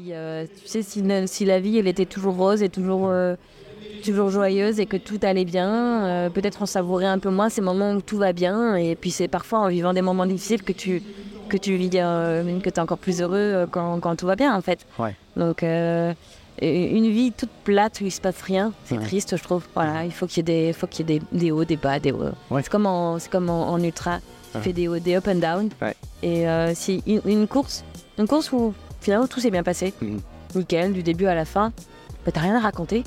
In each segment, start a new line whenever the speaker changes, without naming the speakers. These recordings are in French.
puis, euh, tu sais, si, la vie, elle était toujours rose et toujours, euh, toujours joyeuse et que tout allait bien, euh, peut-être on savourait un peu moins ces moments où tout va bien. Et puis, c'est parfois en vivant des moments difficiles que tu, que tu vis, que tu es encore plus heureux quand, quand tout va bien, en fait.
Ouais.
Donc, une vie toute plate où il se passe rien, c'est
Ouais.
triste, je trouve. Voilà, il faut qu'il y ait des, faut qu'il y ait des, des hauts, des bas, des hauts.
Ouais.
C'est comme en, c'est comme en, en ultra, tu fais des hauts, des up and down. Et si une, une course, une course où finalement tout s'est bien passé,
Mhm.
nickel, du début à la fin, bah, t'as rien à raconter.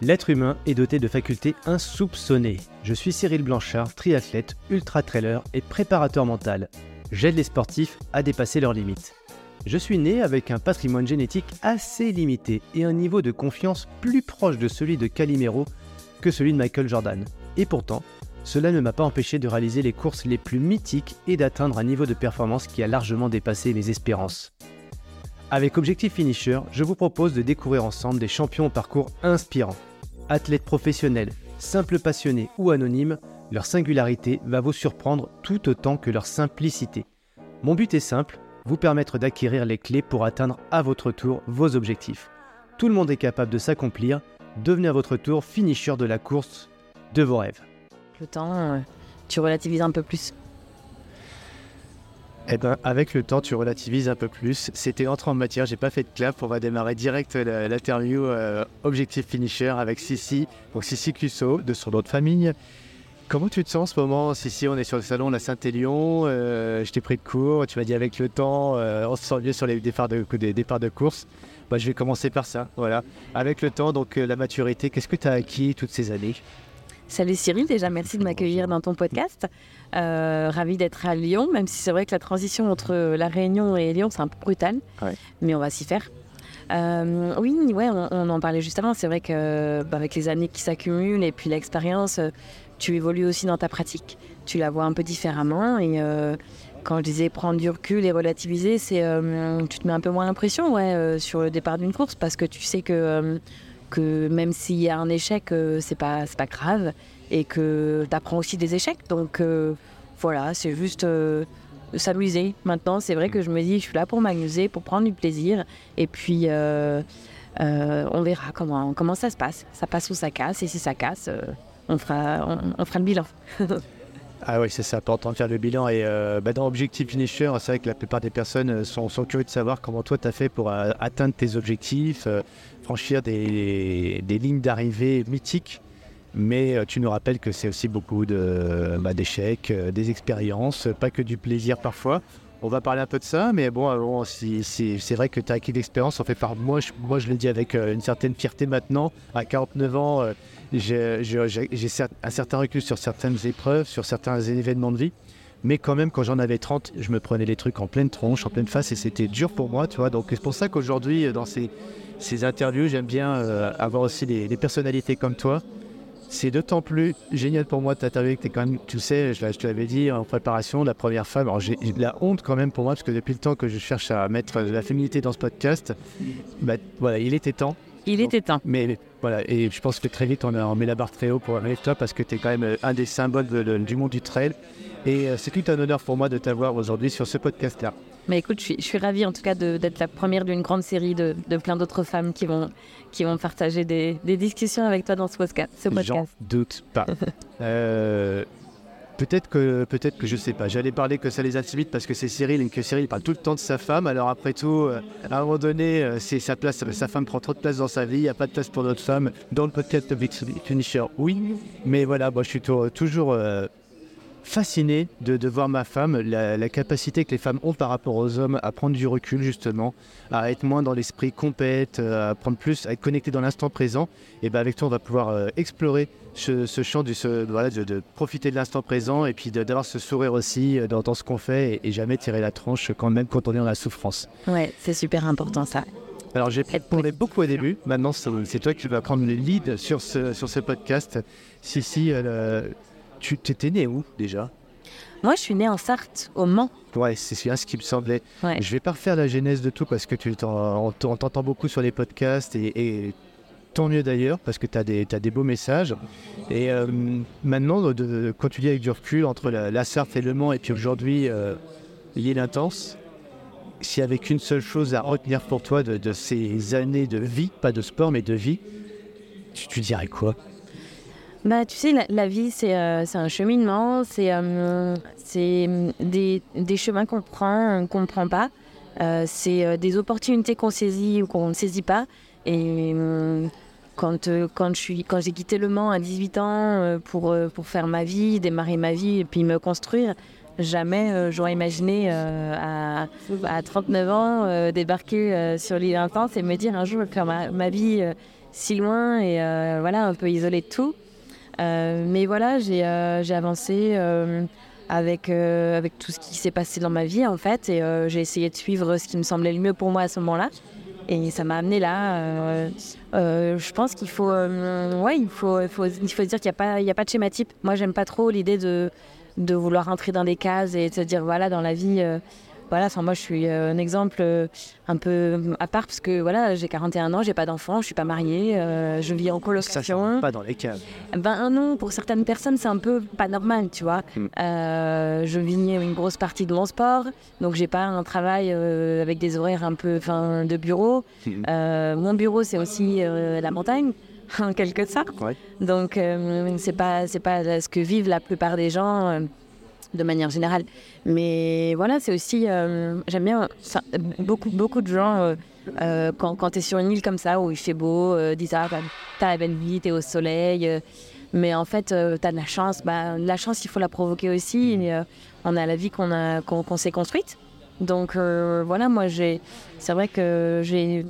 L'être humain est doté de facultés insoupçonnées. Je suis Cyril Blanchard, triathlète, ultra-trailer et préparateur mental. J'aide les sportifs à dépasser leurs limites. Je suis né avec un patrimoine génétique assez limité et un niveau de confiance plus proche de celui de Calimero que celui de Michael Jordan. Et pourtant, cela ne m'a pas empêché de réaliser les courses les plus mythiques et d'atteindre un niveau de performance qui a largement dépassé mes espérances. Avec Objectif Finisher, je vous propose de découvrir ensemble des champions au parcours inspirants. Athlètes professionnels, simples passionnés ou anonymes, leur singularité va vous surprendre tout autant que leur simplicité. Mon but est simple, vous permettre d'acquérir les clés pour atteindre à votre tour vos objectifs. Tout le monde est capable de s'accomplir, devenez à votre tour finisher de la course de vos rêves.
Le temps, euh, tu relativises un peu plus.
Eh ben, avec le temps, tu relativises un peu plus. C'était entré en matière, j'ai pas fait de clap. On va démarrer direct l'interview euh, Objectif Finisher avec Sissi, donc Sissi Cusso, de son nom de famille. Comment tu te sens en ce moment, Sissi? On est sur le salon La Saint-Élion. euh, je t'ai pris de cours. Tu m'as dit avec le temps, on se sent mieux sur les départs de, des départs de course. Bah, je vais commencer par ça. Voilà. Avec le temps, donc la maturité, qu'est-ce que tu as acquis toutes ces années?
Salut Cyril, déjà merci de m'accueillir dans ton podcast. Euh, ravi d'être à Lyon, même si c'est vrai que la transition entre La Réunion et Lyon, c'est un peu brutal,
Ouais.
mais on va s'y faire. Euh, oui, ouais, on, on en parlait juste avant. C'est vrai que bah, avec les années qui s'accumulent et puis l'expérience, euh, tu évolues aussi dans ta pratique. Tu la vois un peu différemment et euh, quand je disais prendre du recul et relativiser, c'est tu te mets un peu moins l'impression ouais, sur le départ d'une course parce que tu sais que que même s'il y a un échec, euh, c'est pas pas grave et que tu apprends aussi des échecs. Donc euh, voilà, c'est juste euh, s'amuser. Maintenant, c'est vrai que je me dis, je suis là pour m'amuser, pour prendre du plaisir. Et puis, euh, on verra comment, comment ça se passe. Ça passe ou ça casse. Et si ça casse, on, fera, on fera le bilan.
Ah oui, c'est ça, important de faire le bilan. Et euh, bah, dans Objectif Finisher, c'est vrai que la plupart des personnes euh, sont, curieux de savoir comment toi tu as fait pour euh, atteindre tes objectifs, franchir des, des lignes d'arrivée mythiques. Mais tu nous rappelles que c'est aussi beaucoup de, bah, d'échecs, des expériences, pas que du plaisir parfois. On va parler un peu de ça, mais bon, si- si- c'est vrai que tu as acquis l'expérience. En fait, par moi, je, moi, je le dis avec une certaine fierté maintenant. À 49 ans, j'ai un certain recul sur certaines épreuves, sur certains événements de vie. Mais quand même, quand j'en avais 30, je me prenais les trucs en pleine tronche, en pleine face, et c'était dur pour moi, tu vois. Donc c'est pour ça qu'aujourd'hui, euh, dans ces, ces interviews, j'aime bien euh, avoir aussi des, personnalités comme toi. C'est d'autant plus génial pour moi de t'interviewer que tu quand même, tu sais, je, te l'avais dit en préparation, la première femme. Alors j'ai de la honte quand même pour moi, parce que depuis le temps que je cherche à mettre de la féminité dans ce podcast, bah, voilà, il était temps.
Il était temps.
Mais voilà, et je pense que très vite on, a, on met la barre très haut pour toi parce que tu es quand même euh, un des symboles de- de- du monde du trail. Et euh, c'est tout un honneur pour moi de t'avoir aujourd'hui sur ce podcast-là.
Mais écoute, je suis, je suis ravie en tout cas d'être la première d'une grande série de, de plein d'autres femmes qui vont, qui vont partager des, des discussions avec toi dans ce podcast. Ce
J'en
podcast.
doute pas. Euh, peut-être que, peut-être que je sais pas. J'allais parler que ça les intimide parce que c'est Cyril et que Cyril parle tout le temps de sa femme. Alors après tout, euh, à un moment donné, euh, c'est sa place. Sa femme prend trop de place dans sa vie. Il n'y a pas de place pour notre femme. Dans le podcast de Big Finisher, oui. Mais voilà, moi je suis tou- toujours euh, fasciné de, voir ma femme, la, capacité que les femmes ont par rapport aux hommes à prendre du recul justement, à être moins dans l'esprit compète, à prendre plus, à être connecté dans l'instant présent. Et ben avec toi, on va pouvoir explorer ce, ce champ du, ce- voilà, de, de profiter de l'instant présent et puis d'avoir ce sourire aussi euh, dans, dans ce qu'on fait et, et jamais tirer la tronche quand même quand on est dans la souffrance.
Ouais, c'est super important ça.
Alors j'ai parlé beaucoup au début, maintenant c'est toi qui vas prendre le lead sur ce, sur ce podcast. Si, si, euh, tu t'étais né où déjà?
Moi, je suis née en Sarthe, au Mans.
Ouais, c'est bien ce qui me semblait.
Ouais.
Je vais pas refaire la genèse de tout parce que tu t'en- on t'en- on t'entend beaucoup sur les podcasts et, et tant mieux d'ailleurs parce que tu as t'as des beaux messages. Et euh, maintenant, quand tu dis avec du recul entre la, la Sarthe et Le Mans et puis aujourd'hui euh, l'île intense, s'il y avait qu'une seule chose à retenir pour toi de, ces années de vie, pas de sport, mais de vie, tu, dirais quoi?
Bah, tu sais, la, vie, c'est un cheminement, c'est des, des, chemins qu'on prend, qu'on ne prend pas. c'est des opportunités qu'on saisit ou qu'on ne saisit pas. Et euh, quand, je suis, quand j'ai quitté Le Mans à 18 ans euh, pour, euh, pour faire ma vie, démarrer ma vie et puis me construire, jamais j'aurais imaginé à, à, 39 ans débarquer sur l'île Intense et me dire un jour je faire ma, ma vie si loin et voilà, un peu isolé de tout. mais voilà, j'ai avancé avec, avec tout ce qui s'est passé dans ma vie en fait et j'ai essayé de suivre ce qui me semblait le mieux pour moi à ce moment-là. Et ça m'a amené là. Euh, euh, je pense qu'il faut, euh, ouais, il faut, il faut, dire qu'il n'y a, pas, a pas de schéma type. Moi, j'aime pas trop l'idée de, de vouloir rentrer dans des cases et de se dire, voilà, dans la vie, voilà, moi je suis euh, un exemple euh, un peu à part parce que voilà, j'ai 41 ans, j'ai pas d'enfant, je suis pas mariée, euh, je vis en colocation.
Ça, pas dans les cases.
Ben non, pour certaines personnes c'est un peu pas normal, tu vois. Hmm. je vis une grosse partie de mon sport, donc j'ai pas un travail avec des horaires un peu fin, de bureau. Hmm. mon bureau c'est aussi la montagne en quelque sorte. Donc c'est pas c'est pas ce que vivent la plupart des gens de manière générale. Mais voilà, c'est aussi, euh, j'aime bien, beaucoup, beaucoup de gens, euh, euh, quand, quand tu es sur une île comme ça, où il fait beau, disent Ah, t'as la belle vie, t'es au soleil. mais en fait, tu as de la chance. Bah, la chance, il faut la provoquer aussi. Et, on a la vie qu'on a qu'on s'est construite. Donc voilà, moi, c'est vrai que j'ai,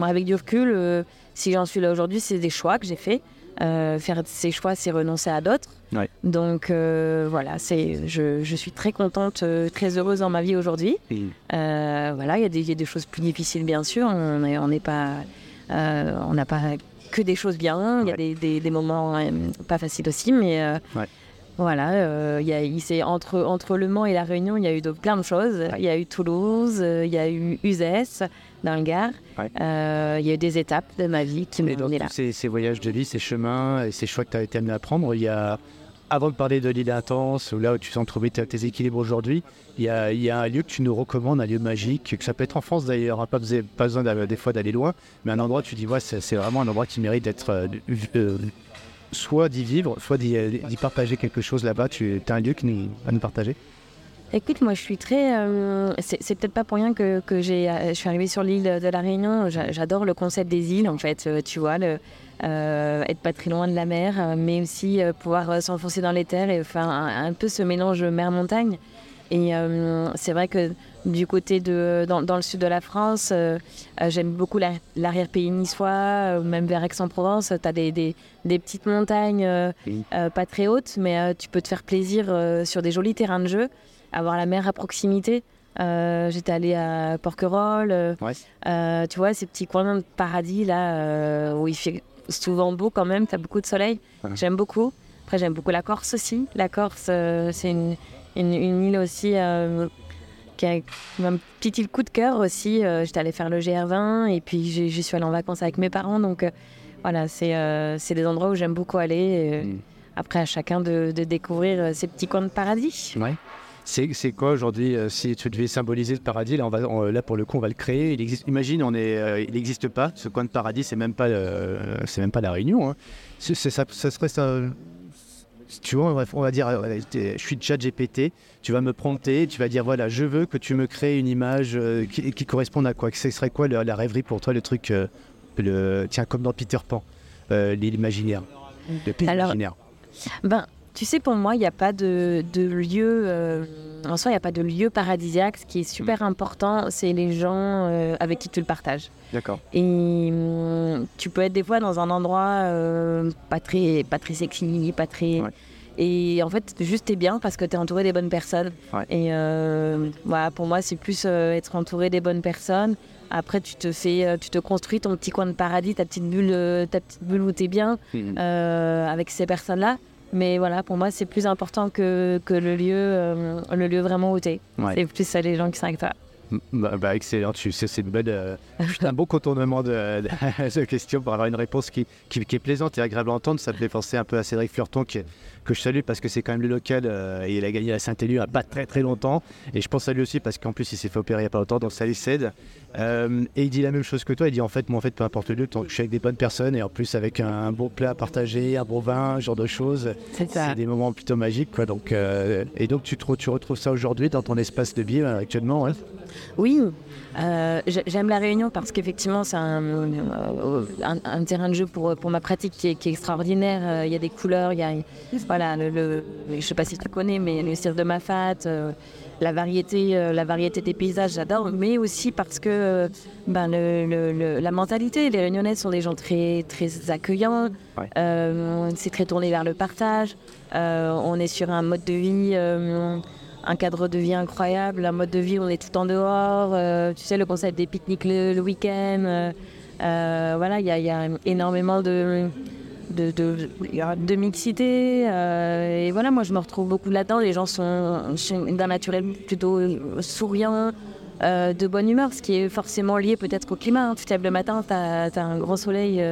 avec du recul, si j'en suis là aujourd'hui, c'est des choix que j'ai faits. Euh, faire ses choix, c'est renoncer à d'autres. Donc euh, voilà, c'est, je, je, suis très contente, euh, très heureuse dans ma vie aujourd'hui. voilà, il y, a des choses plus difficiles bien sûr. On n'est on pas, on n'a pas que des choses bien. Il y a des, des, moments pas faciles aussi, mais voilà, il y a, entre, entre Le Mans et La Réunion, il y a eu de, plein de choses. Il y a eu Toulouse, il y a eu Uzès dans le Gard. Euh, il y a eu des étapes de ma vie qui m'ont là.
Ces, ces, voyages de vie, ces chemins et ces choix que tu as été amené à prendre, il y a, avant de parler de l'île intense, là où tu sens trouver tes équilibres aujourd'hui, il y, a, y, a, un lieu que tu nous recommandes, un lieu magique, que ça peut être en France d'ailleurs, hein, pas, pas besoin des fois d'aller loin, mais un endroit, tu dis, ouais, c'est vraiment un endroit qui mérite d'être. Euh, euh, soit d'y vivre, soit d'y partager quelque chose là-bas. Tu as un lieu qui, à nous partager?
Écoute, moi je suis très. Euh, c'est peut-être pas pour rien que, que j'ai, euh, je suis arrivée sur l'île de, la Réunion. J'adore le concept des îles en fait. Euh, tu vois, être pas très loin de la mer, mais aussi pouvoir s'enfoncer dans les terres et faire un, peu ce mélange mer-montagne. Et c'est vrai que du côté de. Dans, dans le sud de la France, j'aime beaucoup l'arrière-pays niçois, même vers Aix-en-Provence. Tu as des, des, des, petites montagnes pas très hautes, mais tu peux te faire plaisir sur des jolis terrains de jeu avoir la mer à proximité. Euh, j'étais allée à Porquerolles. Euh, euh, tu vois, ces petits coins de paradis là où il fait souvent beau quand même, tu as beaucoup de soleil. J'aime beaucoup. Après, j'aime beaucoup la Corse aussi. La Corse, c'est une, une, île aussi qui a un petit coup de cœur aussi. J'étais allée faire le GR20 et puis j'y suis allée en vacances avec mes parents. Donc voilà, c'est des endroits où j'aime beaucoup aller. Mm. Après, à chacun de, de, découvrir ces petits coins de paradis.
Ouais. C'est quoi aujourd'hui euh, Si tu devais symboliser le paradis, là, on va, là pour le coup, on va le créer. Il existe, imagine, on est, euh, il n'existe pas. Ce coin de paradis, c'est même pas, euh, c'est même pas la Réunion. Hein. ça, ça, serait ça. Tu vois, on va dire, je suis chat GPT, tu vas me prompter, tu vas dire, voilà, je veux que tu me crées une image qui, corresponde à quoi? Ce serait quoi la rêverie pour toi, le truc, le, tiens, comme dans Peter Pan, l'imaginaire, le pays imaginaire
ben, tu sais, pour moi, il n'y a pas de, lieu, euh, en soi, il n'y a pas de lieu paradisiaque. Ce qui est super mm. important, c'est les gens euh, avec qui tu le partages.
D'accord.
Et mm, tu peux être des fois dans un endroit euh, pas, très, pas très sexy, pas très. Et en fait, juste t'es bien parce que tu es entouré des bonnes personnes. Et voilà, pour moi, c'est plus être entouré des bonnes personnes. Après, tu te fais, tu te construis ton petit coin de paradis, ta petite bulle, ta petite bulle où t'es bien mm. avec ces personnes-là. Mais voilà, pour moi, c'est plus important que, que le, lieu, euh, le lieu vraiment où tu es. C'est plus ça les gens qui sont avec toi.
Bah, bah, excellent, c'est une bonne, euh, un bon contournement de, de, de, question pour avoir une réponse qui, qui, qui, est plaisante et agréable à entendre. Ça me fait penser un peu à Cédric Furton qui, que je salue parce que c'est quand même le local euh, et il a gagné la Saint-Élu il n'y a pas très très longtemps. Et je pense à lui aussi parce qu'en plus il s'est fait opérer il n'y a pas longtemps, donc salut Ced. Euh, et il dit la même chose que toi, il dit en fait, moi en fait, peu importe le lieu, tant que je suis avec des bonnes personnes et en plus avec un, un bon plat à partager, un bon vin, ce genre de choses, c'est des moments plutôt magiques. Quoi, donc, euh, et donc tu, tu retrouves ça aujourd'hui dans ton espace de vie actuellement ouais
oui, euh, j'aime la Réunion parce qu'effectivement, c'est un, un, un, terrain de jeu pour, pour ma pratique qui est, qui est extraordinaire. Il y a des couleurs, il y a, voilà, le, le, je ne sais pas si tu connais, mais le cirque de Mafat, euh, la, variété, euh, la variété des paysages, j'adore, mais aussi parce que ben, le, la mentalité, les Réunionnais sont des gens très, très accueillants, ouais. c'est très tourné vers le partage, on est sur un mode de vie un cadre de vie incroyable, un mode de vie où on est tout en dehors, euh, tu sais, le concept des pique-niques le, le week-end. Euh, euh, voilà, il y, y, a énormément de, de, mixité. et voilà, moi, je me retrouve beaucoup là-dedans. Les gens sont d'un naturel plutôt souriant. de bonne humeur, ce qui est forcément lié peut-être au climat. Hein. Tu te lèves le matin, tu as, un grand soleil,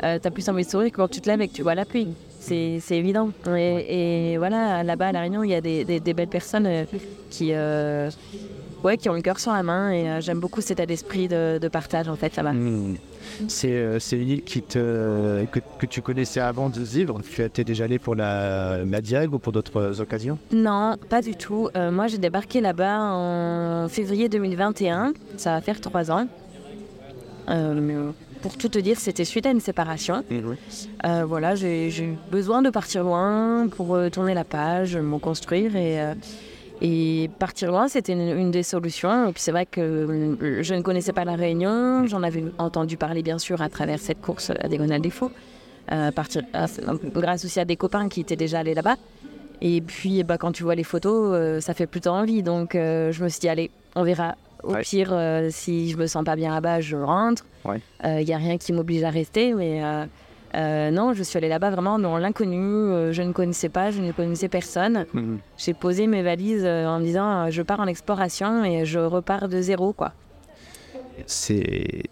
tu as plus envie de sourire que quand tu te lèves et que tu vois la pluie c'est évident. Et, voilà, là-bas à La Réunion, il y a des, belles personnes euh, qui, euh, ouais, qui ont le cœur sur la main et euh, j'aime beaucoup cet état d'esprit de, de, partage en fait là-bas. Mmh.
C'est une île qui te, que, que, tu connaissais avant de vivre Tu étais déjà allé pour la, la Diag ou pour d'autres occasions?
Non, pas du tout. Euh, moi, j'ai débarqué là-bas en février 2021. Ça va faire trois ans. Euh, pour tout te dire, c'était suite à une séparation. Mmh. Euh, voilà, j'ai eu besoin de partir loin pour euh, tourner la page, me construire et, euh, et partir loin, c'était une, une, des solutions. Et puis c'est vrai que euh, je ne connaissais pas la Réunion, j'en avais entendu parler bien sûr à travers cette course à Diagonale des Faux, partir, grâce aussi à des copains qui étaient déjà allés là-bas. Et puis bah, quand tu vois les photos, ça fait plutôt envie. Donc je me suis dit, allez, on verra au ouais. pire, euh, si je me sens pas bien là-bas, je rentre. Il n'y ouais. euh, a rien qui m'oblige à rester. Mais euh, euh, non, je suis allée là-bas vraiment dans l'inconnu. je ne connaissais pas, je ne connaissais personne. -hmm. J'ai posé mes valises en me disant je pars en exploration et je repars de zéro. quoi.
C'est...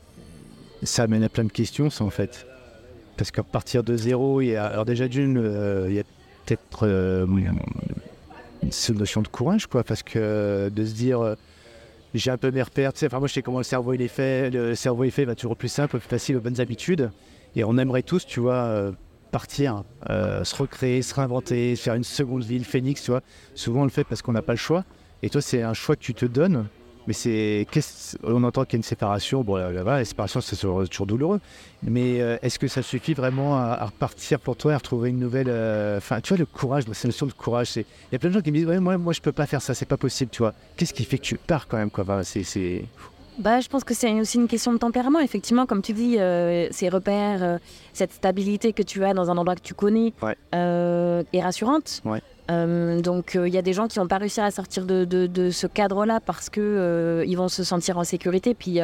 Ça amène à plein de questions, ça, en fait. Parce qu'à partir de zéro, il y a... alors déjà d'une, il y a peut-être cette notion de courage, quoi. Parce que de se dire j'ai un peu mes repères. Tu sais, enfin, moi, je sais comment le cerveau il est fait. Le cerveau est fait, va toujours plus simple, plus facile, aux bonnes habitudes. Et on aimerait tous, tu vois, euh, partir, euh, se recréer, se réinventer, faire une seconde vie, le phénix, tu vois. Souvent, on le fait parce qu'on n'a pas le choix. Et toi, c'est un choix que tu te donnes. Mais c'est, on entend qu'il y a une séparation. Bon, la séparation, c'est toujours douloureux. Mais euh, est-ce que ça suffit vraiment à, à, repartir pour toi, à retrouver une nouvelle. Tu vois, le courage, une notion de courage. Il y a plein de gens qui me disent, ouais, moi, moi, je peux pas faire ça, c'est pas possible, tu vois. Qu'est-ce qui fait que tu pars quand même, quoi? Enfin, c'est,
bah, je pense que c'est aussi une question de tempérament. Effectivement, comme tu dis, euh, ces repères, euh, cette stabilité que tu as dans un endroit que tu connais
ouais.
euh, est rassurante.
Ouais.
Donc il y a des gens qui n'ont pas réussi à sortir de, de, de ce cadre-là parce que ils vont se sentir en sécurité. Puis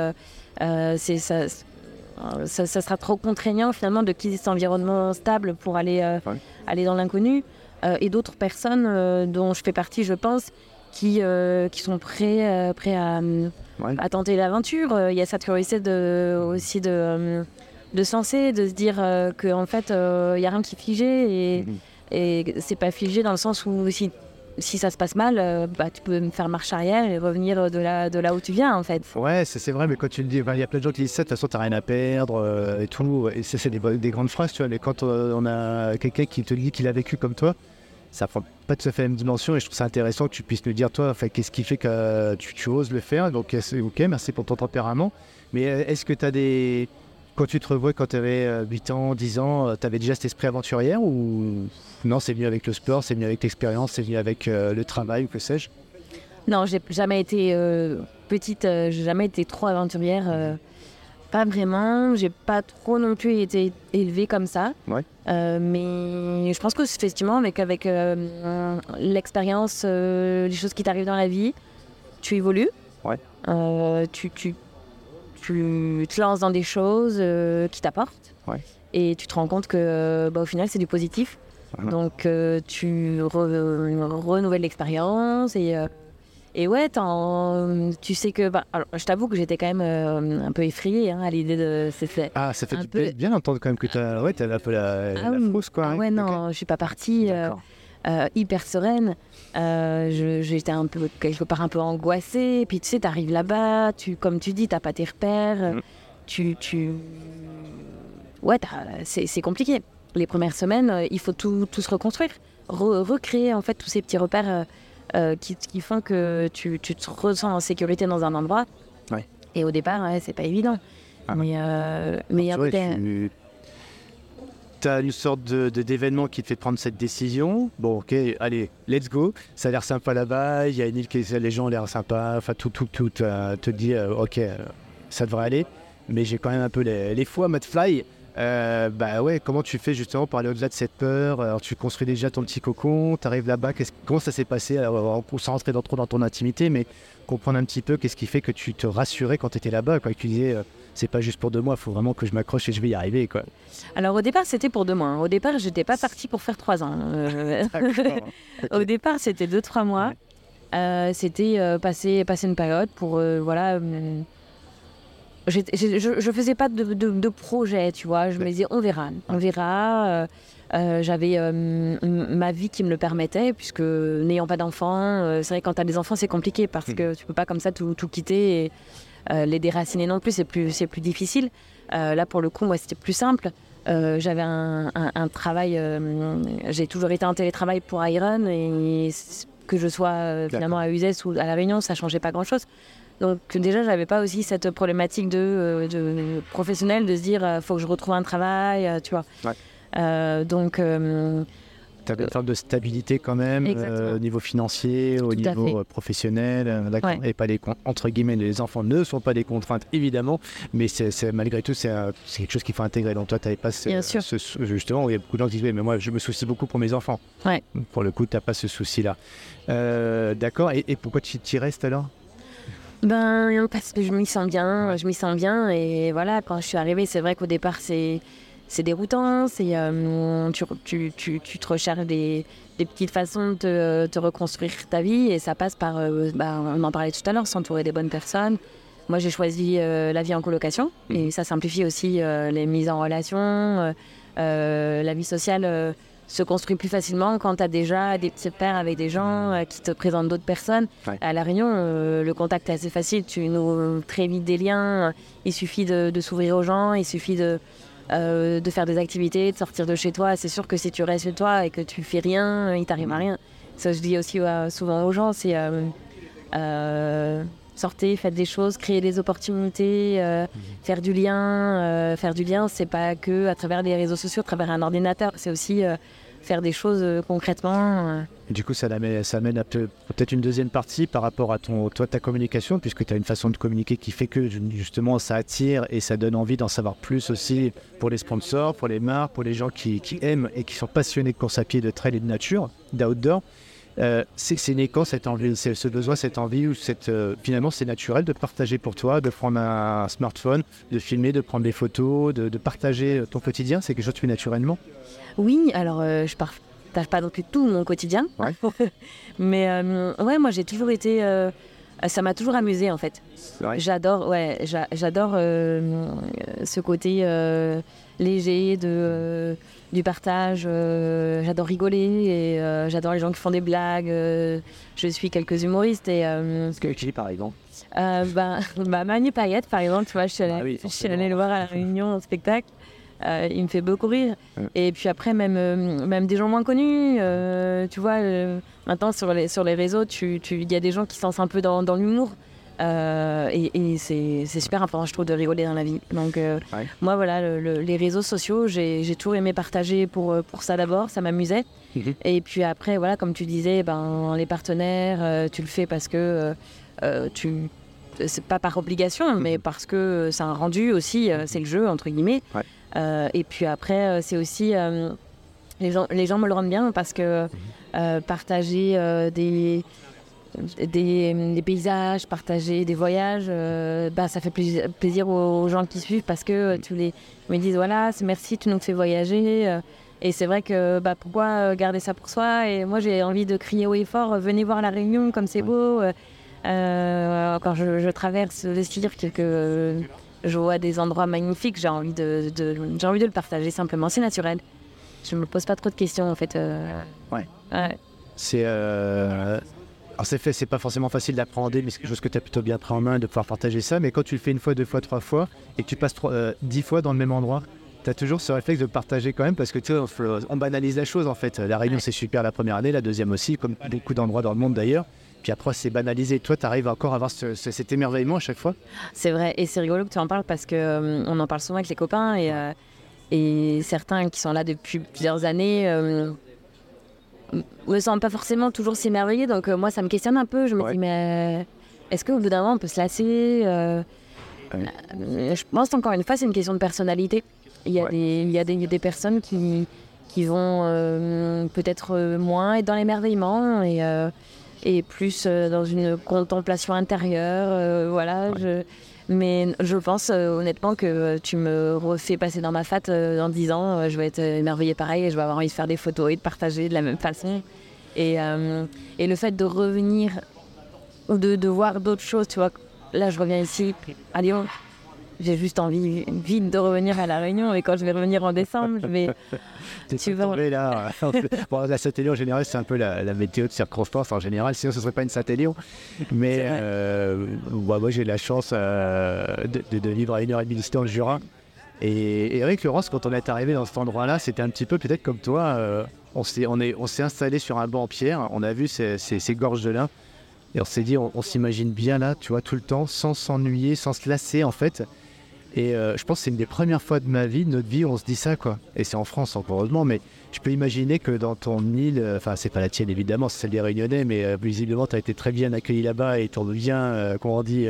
c'est ça, ça, ça, sera trop contraignant finalement de quitter cet environnement stable pour aller, ouais. aller dans l'inconnu. et d'autres personnes dont je fais partie, je pense, qui, qui sont prêts, prêts à ouais. à tenter l'aventure. Il euh, y a cette curiosité de, aussi de, euh, de sensé, de se dire euh, qu'en en fait, il n'y a rien qui est figé et, mmh. et c'est pas figé dans le sens où si, si ça se passe mal, euh, bah, tu peux me faire marche arrière et revenir de là, de là où tu viens en fait.
Ouais, c'est vrai, mais quand tu le dis, il y a plein de gens qui disent ça, de toute façon, tu rien à perdre euh, et tout. Et c'est des, des, grandes phrases, tu vois, mais quand on a quelqu'un qui te dit qu'il a vécu comme toi, ça prend pas tout à fait la même dimension et je trouve ça intéressant que tu puisses nous dire toi enfin, qu'est-ce qui fait que tu, oses le faire. Donc ok merci pour ton tempérament. Mais euh, est-ce que tu as des quand tu te revois quand tu avais 8 ans 10 ans tu avais déjà cet esprit aventurière ou non c'est venu avec le sport c'est venu avec l'expérience c'est venu avec euh, le travail ou que sais-je?
Non j'ai jamais été euh, petite euh, j'ai jamais été trop aventurière euh, pas vraiment. J'ai pas trop non plus été élevée comme ça.
Ouais.
Euh, mais je pense que effectivement, avec, avec euh, l'expérience, euh, les choses qui t'arrivent dans la vie, tu évolues.
Ouais.
Euh, tu, tu, tu te lances dans des choses euh, qui t'apportent.
Ouais.
Et tu te rends compte que bah, au final, c'est du positif. Voilà. Donc, tu re renouvelles l'expérience et Et ouais, tu sais que. Bah, alors, je t'avoue que j'étais quand même euh, un peu effrayée hein, à l'idée de.
Ah, ça fait peu... bien d'entendre quand même que tu as, ouais, as un peu la, ah, la fausse, quoi.
Ah, ouais, non, je suis pas partie euh, euh, hyper sereine. J'étais un peu, quelque part un peu angoissée. Et puis tu sais, tu arrives là-bas, tu, comme tu dis, tu pas tes repères. Mm. Tu, tu. Ouais, c'est compliqué. Les premières semaines, il faut tout, tout se reconstruire. recréer en fait tous ces petits repères euh, qui, font que tu, tu, te ressens en sécurité dans un endroit. Et au départ, ouais, c'est pas évident. Ah mais, euh, mais après.
Tu as une sorte de, d'événement qui te fait prendre cette décision. Bon, ok, allez, let's go. Ça a l'air sympa là-bas. Il y a une île qui les gens ont l'air sympas. Enfin, tout, tout, tout euh, te dit, ok, ça devrait aller. Mais j'ai quand même un peu les, les fois mode fly. Euh, bah ouais, comment tu fais justement pour aller au-delà de cette peur? Alors tu construis déjà ton petit cocon, tu arrives là-bas, comment ça s'est passé? Alors, Sans rentrer dans, trop dans ton intimité, mais comprendre un petit peu qu'est-ce qui fait que tu te rassurais quand tu étais là-bas, quoi, que tu disais euh, c'est pas juste pour deux mois, il faut vraiment que je m'accroche et je vais y arriver. Quoi.
Alors au départ c'était pour deux mois, hein. au départ j'étais pas partie pour faire trois ans. Euh, au départ c'était deux, trois mois. c'était passer, passer une période pour voilà je, je, faisais pas de, de, projet, tu vois. Je me disais, on verra, on verra. Euh, euh, j'avais euh, ma vie qui me le permettait, puisque n'ayant pas d'enfants, c'est vrai quand tu as des enfants, c'est compliqué parce hmm. que tu peux pas comme ça tout, tout quitter et les déraciner non plus, c'est plus, c'est plus difficile. là, pour le coup, moi, c'était plus simple. j'avais un, un, travail, j'ai toujours été en télétravail pour Iron et que je sois finalement à Uzès ou à La Réunion, ça changeait pas grand chose. Donc déjà, j'avais pas aussi cette problématique de, euh, de professionnel de se dire, euh, faut que je retrouve un travail, euh, tu vois. donc
tu avais une forme de stabilité quand même au niveau financier, au niveau professionnel, et pas les entre guillemets les enfants ne sont pas des contraintes évidemment, mais c'est malgré tout c'est quelque chose qu'il faut intégrer. Donc toi tu n'avais pas ce, ce, justement il y a beaucoup de gens qui disent mais moi je me soucie beaucoup pour mes enfants.
Ouais.
Pour le coup tu n'as pas ce souci là. D'accord. Et, et, pourquoi tu y restes alors?
Ben, parce que je m'y sens bien, je m'y sens bien. Et voilà, quand je suis arrivée, c'est vrai qu'au départ, c'est, c'est déroutant. C'est, euh, tu, tu, tu, tu, te recherches des, des, petites façons de te, te, reconstruire ta vie. Et ça passe par, euh, ben, on en parlait tout à l'heure, s'entourer des bonnes personnes. Moi, j'ai choisi euh, la vie en colocation. Et mmh. ça simplifie aussi les mises en relation, la vie sociale se construit plus facilement quand tu as déjà des petits pères avec des gens euh, qui te présentent d'autres personnes. À La Réunion, euh, le contact est assez facile, tu noues très vite des liens, il suffit de, s'ouvrir aux gens, il suffit de, euh, de faire des activités, de sortir de chez toi. C'est sûr que si tu restes chez toi et que tu fais rien, il t'arrive à rien. Ça, je dis aussi souvent aux gens, c'est sortez, faites des choses, créez des opportunités, mhm. faire du lien. faire du lien, c'est pas que à travers les réseaux sociaux, à travers un ordinateur, c'est aussi faire des choses euh, concrètement. Euh.
du coup, ça amène, ça amène à peut-être une deuxième partie par rapport à ton, toi, ta communication, puisque tu as une façon de communiquer qui fait que justement ça attire et ça donne envie d'en savoir plus aussi pour les sponsors, pour les marques, pour les gens qui, aiment et qui sont passionnés de course à pied, de trail et de nature, d'outdoor. Euh, c'est né quand cette envie, ce besoin, cette envie, ou cette, finalement c'est naturel de partager pour toi, de prendre un, smartphone, de filmer, de prendre des photos, de, de partager ton quotidien, c'est quelque chose que tu fais naturellement?
Oui, alors euh, je partage pas non plus tout mon quotidien. Mais euh, ouais, moi j'ai toujours été. Euh, ça m'a toujours amusé en fait. J'adore, ouais, j'adore ce côté léger de du partage. j'adore rigoler et j'adore les gens qui font des blagues. je suis quelques humoristes et.
Ce que tu dis par exemple.
bah, bah, Manu Payette par exemple, tu vois, je suis allée, ah je suis allée le voir à la Réunion en spectacle. Euh, il me fait beaucoup rire. Et puis après, même, euh, même des gens moins connus, euh, tu vois, maintenant sur les, sur les réseaux, il tu, tu, y a des gens qui se lancent un peu dans, dans l'humour. Et, et c'est super important, je trouve, de rigoler dans la vie. Donc, moi, voilà, les réseaux sociaux, j'ai toujours aimé partager pour, pour ça d'abord, ça m'amusait. Mhm. Et puis après, voilà, comme tu disais, ben, les partenaires, tu le fais parce que tu c'est pas par obligation, mais mhm. parce que c'est un rendu aussi, c'est le jeu, entre guillemets. Euh, et puis après, euh, c'est aussi euh, les gens, les gens me le rendent bien parce que partager des, des, paysages, partager des voyages, bah, ça fait plaisir, plaisir aux, gens qui suivent parce que tu les me disent voilà, merci, tu nous fais voyager. et c'est vrai que bah, pourquoi garder ça pour soi? Et moi j'ai envie de crier haut et fort venez voir la Réunion comme c'est beau. Euh, quand je, je traverse le cirque, que je vois des endroits magnifiques, j'ai envie de, de- j'ai envie de le partager simplement. C'est naturel. Je me pose pas trop de questions en fait. euh.
Ouais.
Ouais.
C'est. euh, Alors, c'est fait, c'est pas forcément facile d'appréhender, mais c'est quelque chose que tu as plutôt bien pris en main de pouvoir partager ça. Mais quand tu le fais une fois, deux fois, trois fois, et que tu passes trois- euh, dix fois dans le même endroit, tu as toujours ce réflexe de partager quand même, parce que tu on, on banalise la chose en fait. La Réunion, c'est super la première année, la deuxième aussi, comme beaucoup d'endroits dans le monde d'ailleurs. Puis après, c'est banalisé. Toi, tu arrives encore à avoir ce- ce- cet émerveillement à chaque fois?
C'est vrai, et c'est rigolo que tu en parles parce que euh, on en parle souvent avec les copains et, euh, et certains qui sont là depuis plusieurs années euh, me semblent pas forcément toujours s'émerveiller. Donc euh, moi, ça me questionne un peu. Je me
Ouais.
dis, mais euh, est-ce qu'au bout d'un moment, on peut se lasser euh,
Ouais.
Je pense encore une fois, c'est une question de personnalité. Il y a,
Ouais.
des, il y a, des, des personnes qui, qui vont peut-être moins être dans l'émerveillement et, et plus euh, dans une contemplation intérieure. euh, voilà,
Ouais.
je, mais je pense euh, honnêtement que euh, tu me refais passer dans ma fat euh, dans 10 ans, euh, je vais être émerveillée pareil et je vais avoir envie de faire des photos et de partager de la même façon. Et, le fait de revenir, de, voir d'autres choses, tu vois, là je reviens ici à j'ai juste envie vite de revenir à La Réunion et quand je vais revenir en décembre, je vais... Tu vas-
tombé là. bon, la Saint-Élion en général, c'est un peu la, la météo de circonstance en général, sinon ce serait pas une Saint-Élion. Mais euh, bah, moi, j'ai la chance euh, de, de- de vivre à une heure et demie d'ici dans le Jura. Et Eric Laurence, quand on est arrivé dans cet endroit-là, c'était un petit peu peut-être comme toi. euh, on s'est on est, on s'est installé sur un banc en pierre, on a vu ces, ces- ces gorges de lin. Et on s'est dit, on, on s'imagine bien là, tu vois, tout le temps, sans s'ennuyer, sans se lasser en fait. Et euh, je pense que c'est une des premières fois de ma vie, de notre vie, on se dit ça, quoi. Et c'est en France, encore heureusement, mais je peux imaginer que dans ton île, euh, enfin, c'est pas la tienne évidemment, c'est celle des Réunionnais, mais euh, visiblement, tu as été très bien accueilli là-bas et ton bien, comment on dit,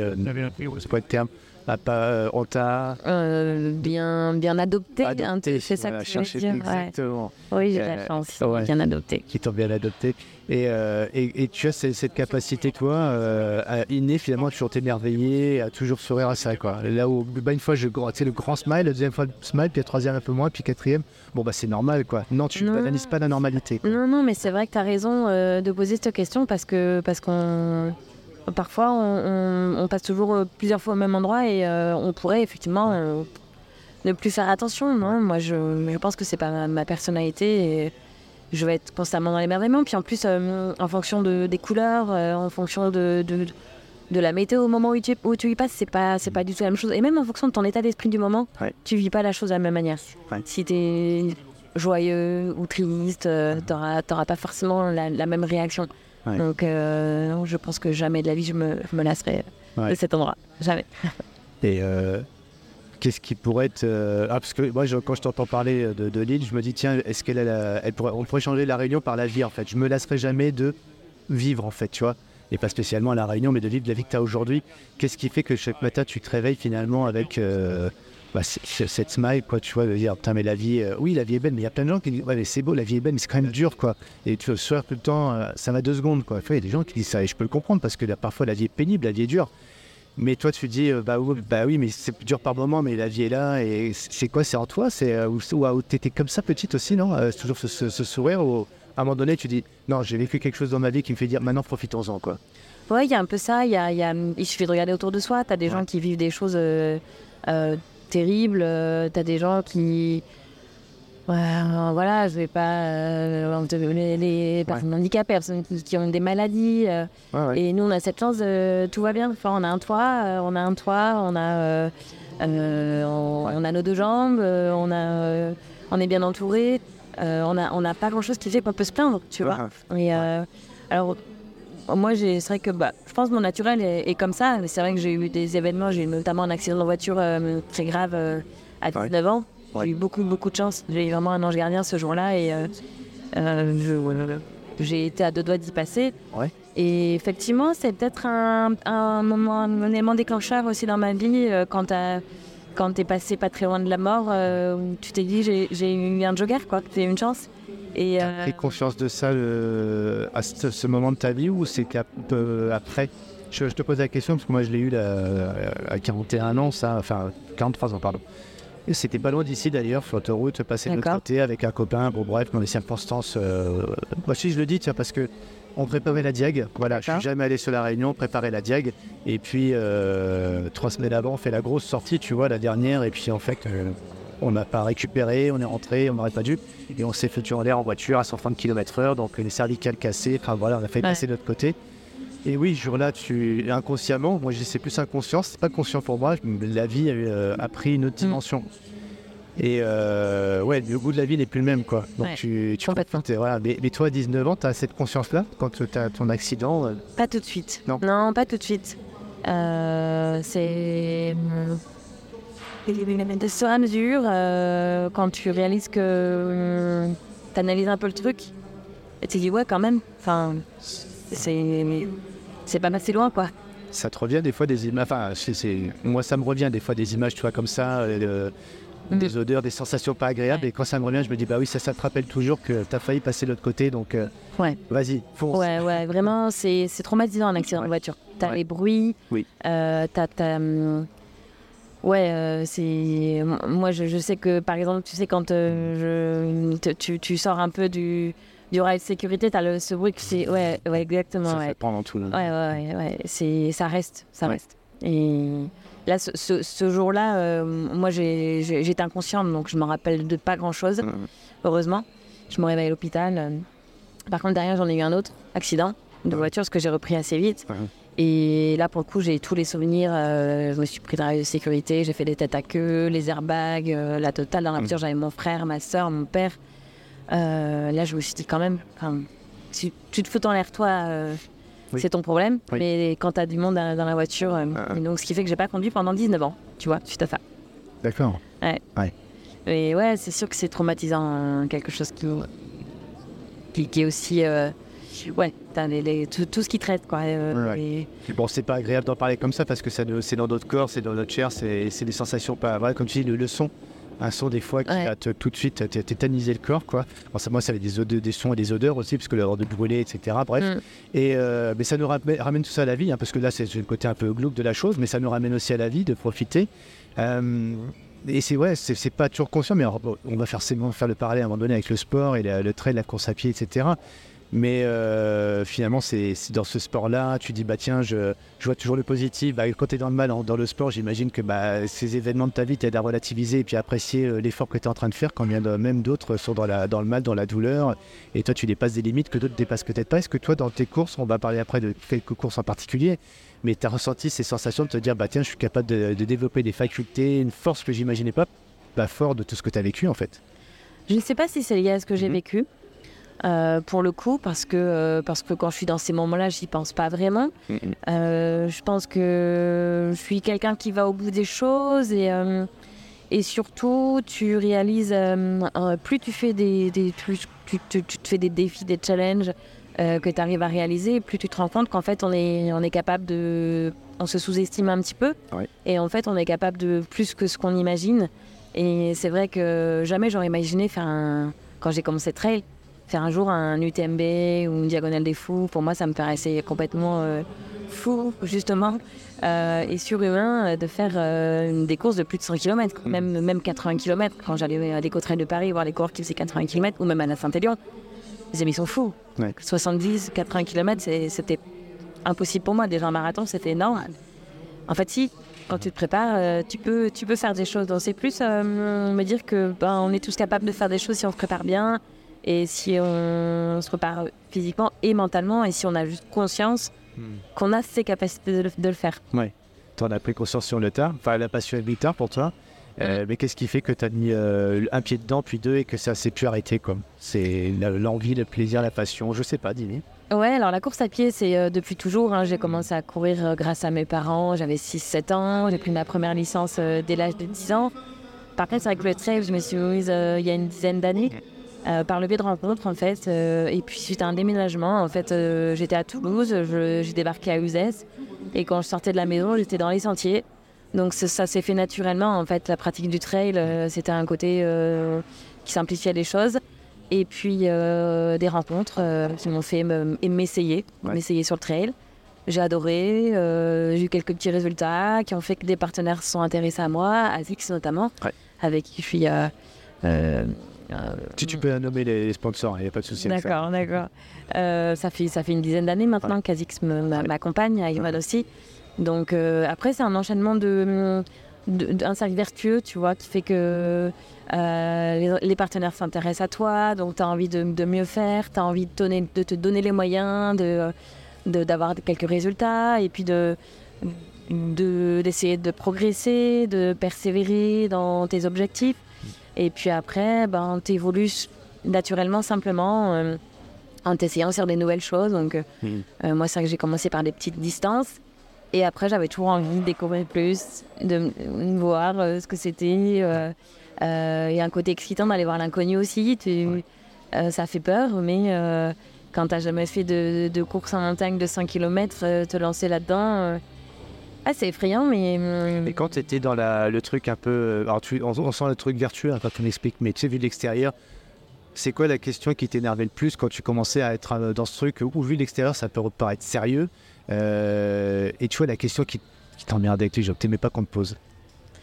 c'est pas le terme, ah, pas, euh, on t'a
euh, bien, bien adopté, hein,
adopté.
c'est ça
Voilà,
que tu veux
chercher-
dire. ouais.
Exactement.
Oui, j'ai
Euh,
la chance,
ouais.
bien adopté.
qui t'ont bien adopté. Et, euh, et, et tu as cette, cette capacité, toi, euh, à inné finalement, à toujours t'émerveiller, à toujours sourire à ça, quoi. Là où, bah, une fois, je, tu sais, le grand smile, la deuxième fois, le smile, puis la troisième un peu moins, puis quatrième, bon, bah, c'est normal, quoi. Non, tu banalises pas la normalité. quoi.
Non, non, mais c'est vrai que tu as raison euh, de poser cette question parce que parce qu'on parfois on, on- on passe toujours euh, plusieurs fois au même endroit et euh, on pourrait effectivement euh, ne plus faire attention. Non, moi je, je pense que c'est pas ma, ma personnalité et je vais être constamment dans l'émerveillement. Puis en plus, euh, en fonction de, des couleurs, en fonction de, de, de la météo au moment où tu, où tu y passes, c'est pas c'est pas du tout la même chose. Et même en fonction de ton état d'esprit du moment,
Ouais.
tu vis pas la chose de la même manière.
Ouais.
Si tu es joyeux ou triste, t'auras t'auras pas forcément la, la même réaction.
Ouais.
Donc, euh, non, je pense que jamais de la vie je me, je me lasserai
Ouais.
de cet endroit. Jamais.
Et euh, qu'est-ce qui pourrait être. euh, Ah, parce que moi, je- quand je t'entends parler de, de l'île, je me dis, tiens, est-ce qu'elle a la- elle pourrait, on pourrait changer la Réunion par la vie, en fait. Je me lasserai jamais de vivre, en fait, tu vois. Et pas spécialement à la Réunion, mais de vivre la vie que tu as aujourd'hui. Qu'est-ce qui fait que chaque matin, tu te réveilles finalement avec. Bah, cette smile, quoi, tu vois, de dire, putain, mais la vie, euh, oui, la vie est belle, mais il y a plein de gens qui disent, ouais, mais c'est beau, la vie est belle, mais c'est quand même dur, quoi. Et tu sourire tout le temps, euh, ça va deux secondes, quoi. Il y a des gens qui disent ça, et je peux le comprendre, parce que là, parfois, la vie est pénible, la vie est dure. Mais toi, tu dis, euh, bah, oui, bah oui, mais c'est dur par moment, mais la vie est là. Et c'est quoi C'est en toi C'est ou, ou, ou t'étais comme ça petite aussi, non C'est toujours ce, ce- ce sourire où, à un moment donné, tu dis, non, j'ai vécu quelque chose dans ma vie qui me fait dire, maintenant, profitons-en, quoi.
Ouais, il y a un peu ça. Il y a, il y a- il suffit de regarder autour de soi. Tu as des gens qui vivent des choses euh, euh, terribles. tu as des gens qui. Ouais, euh, voilà, je vais pas. euh, les, les personnes handicapées, les personnes qui, qui ont des maladies. euh,
Ouais, ouais.
Et nous, on a cette chance, tout va bien. Enfin, on a un toit, euh, on a un toit, on a, euh, euh, on, on a nos deux jambes, euh, on, a, euh, on est bien entouré. euh, on n'a on a pas grand-chose qui fait qu'on peut se plaindre, tu vois. Et euh, alors, moi, c'est vrai que bah, je pense que mon naturel est, est comme ça. C'est vrai que j'ai eu des événements, j'ai eu notamment un accident de voiture euh, très grave euh, à 19 ans. J'ai eu beaucoup, beaucoup de chance. J'ai eu vraiment un ange gardien ce jour-là et euh, j'ai été à deux doigts d'y passer.
Ouais.
Et effectivement, c'est peut-être un, un moment, un élément déclencheur aussi dans ma vie quand t'as- quand t'es passé pas très loin de la mort, euh, tu t'es dit j'ai eu un joker, quoi, j'ai eu une chance. Et,
T'as
euh,
pris conscience de ça le- à ce, ce moment de ta vie ou c'était un peu après? Je, je te pose la question parce que moi je l'ai eu là, à 41 ans, ça, enfin 43 ans, pardon. Et c'était pas loin d'ici d'ailleurs, sur l'autoroute, passer de l'autre côté avec un copain. Bon, bref, dans des circonstances. Euh, bah, si je le dis, tiens, parce que On préparait la diag. Voilà, je suis jamais allé sur la réunion, préparer la diag. Et puis, euh, trois semaines avant, on fait la grosse sortie, tu vois, la dernière. Et puis, en fait, euh, on n'a pas récupéré, on est rentré, on n'aurait pas dû. Et on s'est foutu en l'air en voiture à 130 km/h. Donc, les cervicales cassées. Enfin, voilà, on a fait
Ouais.
passer de l'autre côté. Et oui, ce jour-là, tu inconsciemment, moi je dis c'est plus inconscient, c'est pas conscient pour moi, la vie euh, a pris une autre
Mm.
dimension. Et euh, ouais, le goût de la vie n'est plus le même quoi. Donc
Ouais,
tu, tu
complètement.
profites, voilà. mais, mais toi à 19 ans, tu as cette conscience-là quand tu as ton accident euh,
Pas tout de suite.
Non.
pas tout de suite. Euh, c'est. De sur à mesure, euh, quand tu réalises que tu analyses un peu le truc, et tu te dis, ouais, quand même, enfin, c'est. C'est pas passé loin, quoi.
Ça te revient des fois des images, enfin moi ça me revient des fois des images, tu vois, comme ça, euh,
Mm.
des odeurs, des sensations pas agréables.
Ouais.
Et quand ça me revient, je me dis, bah oui, ça, ça te rappelle toujours que tu as failli passer de l'autre côté, donc euh,
Ouais.
vas-y, fonce.
Ouais, ouais, vraiment, c'est c'est traumatisant un accident de voiture. T'as les bruits,
Oui.
euh, t'as. Ouais, euh, c'est. Moi, je, je sais que, par exemple, tu sais, quand euh, je, tu, tu sors un peu du, du rail de sécurité, t'as le, ce bruit que c'est. Ouais, ouais, exactement,
Ça
ouais.
fait prendre tout. là.
Ouais, ouais, ouais, ouais. C'est, ça reste, ça
Ouais.
reste. Et là, ce, ce- ce jour-là, euh, moi, j'étais inconsciente, donc je me rappelle de pas grand-chose,
Mm.
heureusement. Je me réveille à l'hôpital. euh. Par contre, derrière, j'en ai eu un autre accident de voiture, ce que j'ai repris assez vite.
Ouais.
Et là, pour le coup, j'ai tous les souvenirs. euh, je me suis pris dans la sécurité, j'ai fait des têtes à queue, les airbags, euh, la totale. Dans la
Mm.
voiture, j'avais mon frère, ma soeur, mon père. Euh, là, je me suis dit quand même, si tu te fous en l'air, toi,
Oui.
c'est ton problème.
Oui.
Mais quand tu as du monde dans, dans la voiture,
Ah.
et donc ce qui fait que j'ai pas conduit pendant 19 ans, tu vois, suite à ça.
D'accord.
Mais ouais, c'est sûr que c'est traumatisant, hein, quelque chose qui, qui, qui est aussi. Ouais, t'as les- les- tout, tout ce qui traite, quoi. euh,
Ouais.
et-
Bon, c'est pas agréable d'en parler comme ça parce que ça c'est dans notre corps, c'est dans notre chair, c'est des sensations pas vraies. Comme tu dis, le, le son, un son des fois qui
Ouais.
va te, tout de suite tétaniser le corps, quoi. Bon, ça, moi, ça avait des, odeurs- des sons et des odeurs aussi, parce que l'odeur de brûler, etc. Bref.
Mm.
Et, euh, mais ça nous ramène, ramène tout ça à la vie, hein, parce que là, c'est le côté un peu glauque de la chose, mais ça nous ramène aussi à la vie, de profiter. Euh, et c'est ouais, c'est pas toujours conscient, mais on va forcément faire le parallèle à un moment donné avec le sport et la- le trail, la course à pied, etc. Mais euh, finalement, c'est dans ce sport-là, tu dis, bah tiens, je, je vois toujours le positif. Bah, quand tu es dans le mal, en- dans le sport, j'imagine que bah, ces événements de ta vie t'aident à relativiser et puis à apprécier euh, l'effort que tu es en train de faire quand bien même d'autres sont dans, la, dans le mal, dans la douleur. Et toi, tu dépasses des limites que d'autres dépassent peut-être pas. Est-ce que toi, dans tes courses, on va parler après de quelques courses en particulier, mais tu as ressenti ces sensations de te dire, bah tiens, je suis capable de, de développer des facultés, une force que j'imaginais pas, bah, fort de tout ce que tu as vécu en fait?
Je ne sais pas si c'est lié à ce que j'ai
Mhm.
vécu. Euh, pour le coup, parce que, euh, parce que quand je suis dans ces moments-là, j'y pense pas vraiment. Euh, je pense que je suis quelqu'un qui va au bout des choses et, et surtout, tu réalises, plus tu fais des, des plus tu, tu- tu te fais des défis, des challenges que tu arrives à réaliser, plus tu te rends compte qu'en fait, on est, on est capable de. On se sous-estime un petit peu.
Ouais.
Et en fait, on est capable de plus que ce qu'on imagine. Et c'est vrai que jamais j'aurais imaginé faire un. Quand j'ai commencé trail, faire un jour un UTMB ou une diagonale des fous, pour moi, ça me paraissait complètement euh, fou, justement, euh, et surhumain euh, de faire euh, des courses de plus de 100 km, même, même 80 km. Quand j'allais à l'Éco-Trail de Paris voir les coureurs qui faisaient 80 km, ou même à la Saint-Élion, les amis sont fous.
Ouais.
70, 80 km, c'était impossible pour moi. Déjà, un marathon, c'était énorme. En fait, si, quand tu te prépares, euh, tu, peux, tu peux faire des choses. Donc, c'est plus euh, me dire que ben, on est tous capables de faire des choses si on se prépare bien et si on se prépare physiquement et mentalement et si on a juste conscience qu'on a ces capacités de, le- de le faire.
Tu en as pris conscience sur le tard, enfin la passion est tard pour toi. Euh, mais qu'est-ce qui fait que tu as mis euh, un pied dedans, puis deux, et que ça s'est plus arrêté C'est l'envie, le plaisir, la passion, je sais pas, dis
Ouais, alors la course à pied, c'est euh, depuis toujours. hein. J'ai commencé à courir grâce à mes parents. J'avais 6-7 ans. J'ai pris ma première licence dès l'âge de 10 ans. Par contre, c'est avec le trail, je me suis mise il y a une dizaine d'années. Euh, par le biais de rencontres, en fait. euh, et puis, suite à un déménagement, en fait, euh, j'étais à Toulouse, j'ai débarqué à Uzès. Et quand je sortais de la maison, j'étais dans les sentiers. Donc, ça, s'est fait naturellement, en fait. La pratique du trail, c'était un côté qui simplifiait les choses. Et puis, des rencontres qui m'ont fait me- m'essayer,
Ouais.
m'essayer sur le trail. J'ai adoré, j'ai eu quelques petits résultats qui ont fait que des partenaires se sont intéressés à moi, ASICS notamment,
Ouais.
avec qui je suis euh, euh,
si tu peux nommer les sponsors, il n'y a pas de souci.
D'accord, d'accord. ça, fait, ça fait une dizaine d'années maintenant qu'Azix m'accompagne, Ivan aussi. Donc après, c'est un enchaînement de, un cercle vertueux, tu vois, qui fait que les, partenaires s'intéressent à toi, donc tu as envie de, mieux faire, tu as envie de, de, te donner les moyens, d'avoir quelques résultats, et puis de d'essayer de, progresser, de persévérer dans tes objectifs. Et puis après, ben, tu évolues naturellement, simplement, euh, en t'essayant faire des nouvelles choses. Donc, euh, mmh. euh, moi, c'est vrai que j'ai commencé par des petites distances. Et après, j'avais toujours envie de découvrir plus, de, voir ce que c'était. Il y a un côté excitant d'aller voir l'inconnu aussi. ça fait peur, mais quand tu n'as jamais fait de, de, course en montagne de 100 km, te lancer là-dedans ah, c'est effrayant, mais.
Mais quand tu étais dans la, le truc un peu. Euh, alors, tu, on, sent le truc vertueux hein, quand on explique, mais tu sais, vu de l'extérieur, c'est quoi la question qui t'énervait le plus quand tu commençais à être euh, dans ce truc où, vu de l'extérieur, ça peut paraître sérieux euh, Et tu vois, la question qui, qui t'emmerdait que t'aimais pas qu'on te pose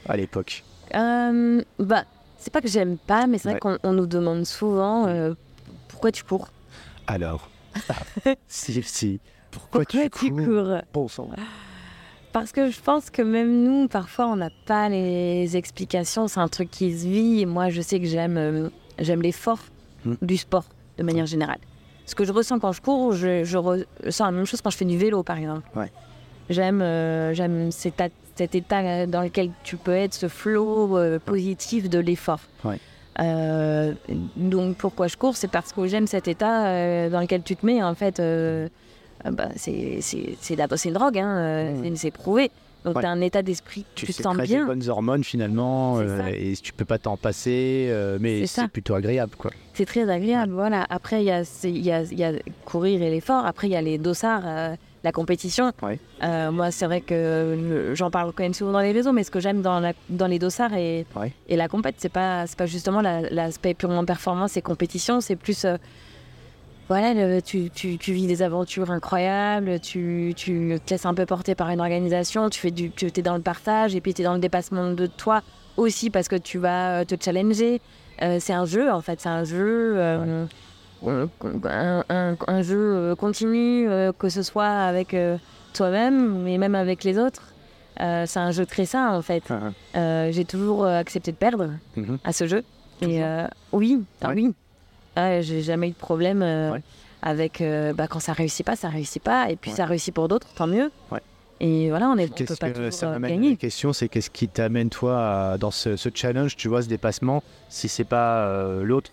à l'époque?
Bah, c'est pas que j'aime pas, mais c'est vrai qu'on nous demande souvent pourquoi tu cours?
Alors, si, si. Pourquoi,
tu, cours,
Bon sang.
Parce que je pense que même nous, parfois, on n'a pas les explications. C'est un truc qui se vit. Et moi, je sais que j'aime euh, j'aime l'effort hmm. du sport, de manière générale. Ce que je ressens quand je cours, je, je ressens la même chose quand je fais du vélo, par exemple. J'aime euh, j'aime cet, état dans lequel tu peux être, ce flow euh, positif de l'effort. donc pourquoi je cours? C'est parce que j'aime cet état dans lequel tu te mets, en fait bah, c'est une drogue, hein, mmh. c'est prouvé. Donc tu as un état d'esprit, tu, te sens bien.
des bonnes hormones finalement, euh, et tu peux pas t'en passer, euh, mais c'est plutôt agréable. quoi.
C'est très agréable, voilà. Après, il y a, y, a, y a courir et l'effort, après il y a les dossards, euh, la compétition. moi, c'est vrai que j'en parle quand même souvent dans les réseaux, mais ce que j'aime dans, dans les dossards et, et la compète, c'est pas, pas justement l'aspect purement performance et compétition, c'est plus voilà, tu, vis des aventures incroyables, tu, tu, te laisses un peu porter par une organisation, tu fais du, tu es dans le partage et puis tu es dans le dépassement de toi aussi parce que tu vas euh, te challenger. Euh, c'est un jeu en fait, c'est un jeu, euh, un, jeu continu, que ce soit avec toi-même, mais même avec les autres. c'est un jeu très sain en fait. Ah, j'ai toujours accepté de perdre mhm. à ce jeu. Et oui, ah oui. Ah, j'ai jamais eu de problème euh, avec euh, bah, quand ça réussit pas, ça réussit pas, et puis ça réussit pour d'autres, tant mieux. Et voilà, on, est, on peut pas que ça euh, gagner.
La question, c'est qu'est-ce qui t'amène toi dans ce, ce, challenge, tu vois, ce dépassement, si c'est pas l'autre?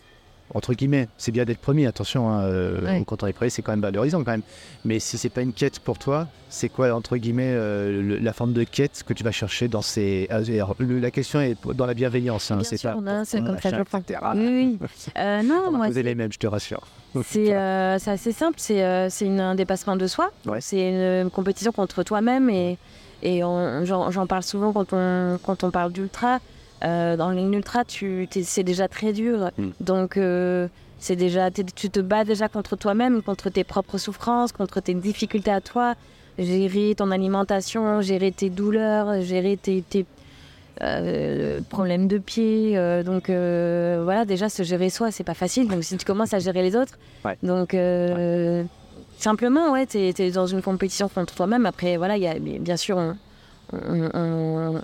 Entre guillemets, c'est bien d'être premier, attention, hein, euh, quand on est premier, c'est quand même valorisant quand même. Mais si c'est pas une quête pour toi, c'est quoi, entre guillemets, euh, la forme de quête que tu vas chercher dans ces. Ah, la question est dans la bienveillance, hein,
c'est pas. c'est comme ça, Oui, oui. Euh, non, moi.
Vous êtes les mêmes, je te rassure.
C'est assez simple, c'est un dépassement de soi. C'est une compétition contre toi-même et, et j'en parle souvent quand on, quand on parle d'ultra. Euh, dans l'ultra, c'est déjà très dur. Mm. Donc, euh, c'est déjà, tu te bats déjà contre toi-même, contre tes propres souffrances, contre tes difficultés à toi. Gérer ton alimentation, gérer tes douleurs, gérer tes, euh, problèmes de pied. donc, voilà, déjà, se gérer soi, c'est pas facile. Donc, si tu commences à gérer les autres, donc. Simplement, ouais, tu es, dans une compétition contre toi-même. Après, voilà, y a, bien sûr, on euh,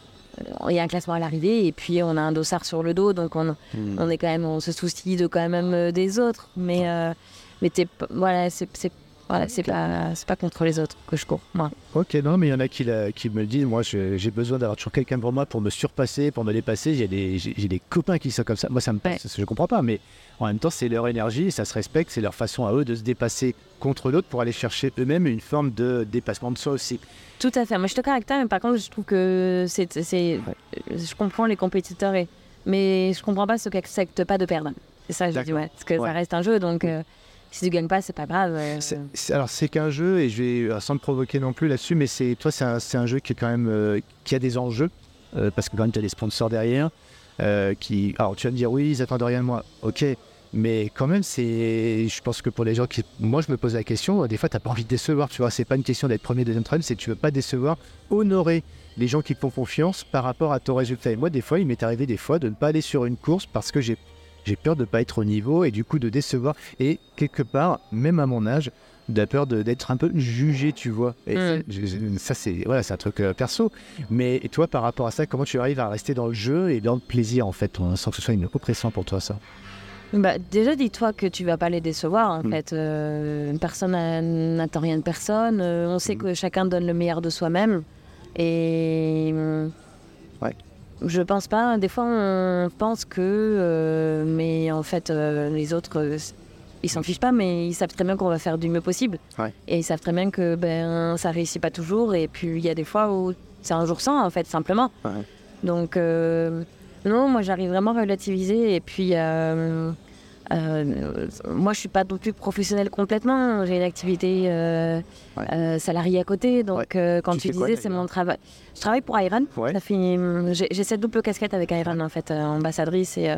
il y a un classement à l'arrivée et puis on a un dossard sur le dos, donc on, hmm. on est quand même, on se soucie de quand même euh, des autres. Mais, euh, mais voilà, c'est voilà, c'est pas, pas contre les autres que je cours, moi.
Ok, non, mais il y en a qui, qui me le disent. Moi, j'ai besoin d'avoir toujours quelqu'un pour moi pour me surpasser, pour me dépasser. J'ai des, des copains qui sont comme ça. Moi, ça me passe, je comprends pas, mais en même temps, c'est leur énergie, ça se respecte, c'est leur façon à eux de se dépasser contre l'autre pour aller chercher eux-mêmêmes une forme de dépassement de soi aussi.
Tout à fait. Moi, je te caractère, mais par contre, je trouve que c'est. Je comprends les compétiteurs, et... mais je comprends pas ceux qui n'acceptent pas de perdre. C'est ça, je dis, ouais. Parce que ça reste un jeu, donc. Euh, si tu gagnes pas, c'est pas grave. Euh.
alors c'est qu'un jeu et je vais euh, sans me provoquer non plus là-dessus, mais c'est toi c'est un, un, jeu qui est quand même qui a des enjeux parce que quand tu as des sponsors derrière qui. Alors tu vas me dire oui ils attendent rien de moi, ok, mais quand même, je pense que pour les gens qui, moi, je me pose la question. Des fois, tu n'as pas envie de décevoir. Tu vois, c'est pas une question d'être premier, deuxième, troisième. C'est tu veux pas décevoir, honorer les gens qui te font confiance par rapport à ton résultat. Et moi, des fois, il m'est arrivé des fois de ne pas aller sur une course parce que j'ai j'ai peur de ne pas être au niveau et du coup de décevoir. Et quelque part, même à mon âge, de peur d'être un peu jugé, tu vois. Et
Mm.
ça, c'est voilà, c'est un truc euh, perso. Mais et toi, par rapport à ça, comment tu arrives à rester dans le jeu et dans le plaisir, en fait, hein, sans que ce soit une oppression pour toi, ça?
Bah, déjà, dis-toi que tu vas pas les décevoir. En
Mm.
fait, Euh, personne n'a- n'attend rien de personne. Euh, on sait
Mm.
que chacun donne le meilleur de soi-même. Et
Ouais.
Je pense pas. Des fois, on pense que, euh, mais en fait, euh, les autres, euh, ils s'en fichent pas, mais ils savent très bien qu'on va faire du mieux possible.
Ouais.
Et ils savent très bien que ben ça réussit pas toujours. Et puis il y a des fois où c'est un jour sans, en fait, simplement.
Ouais.
Donc euh, non, moi j'arrive vraiment à relativiser. Et puis euh, moi je suis pas non plus professionnelle complètement. J'ai une activité euh,
Ouais.
euh, salariée à côté. Donc quand
Tu
disais c'est mon travail. Je travaille pour Iron.
Ouais.
J'ai, cette double casquette avec Iron en fait, ambassadrice et,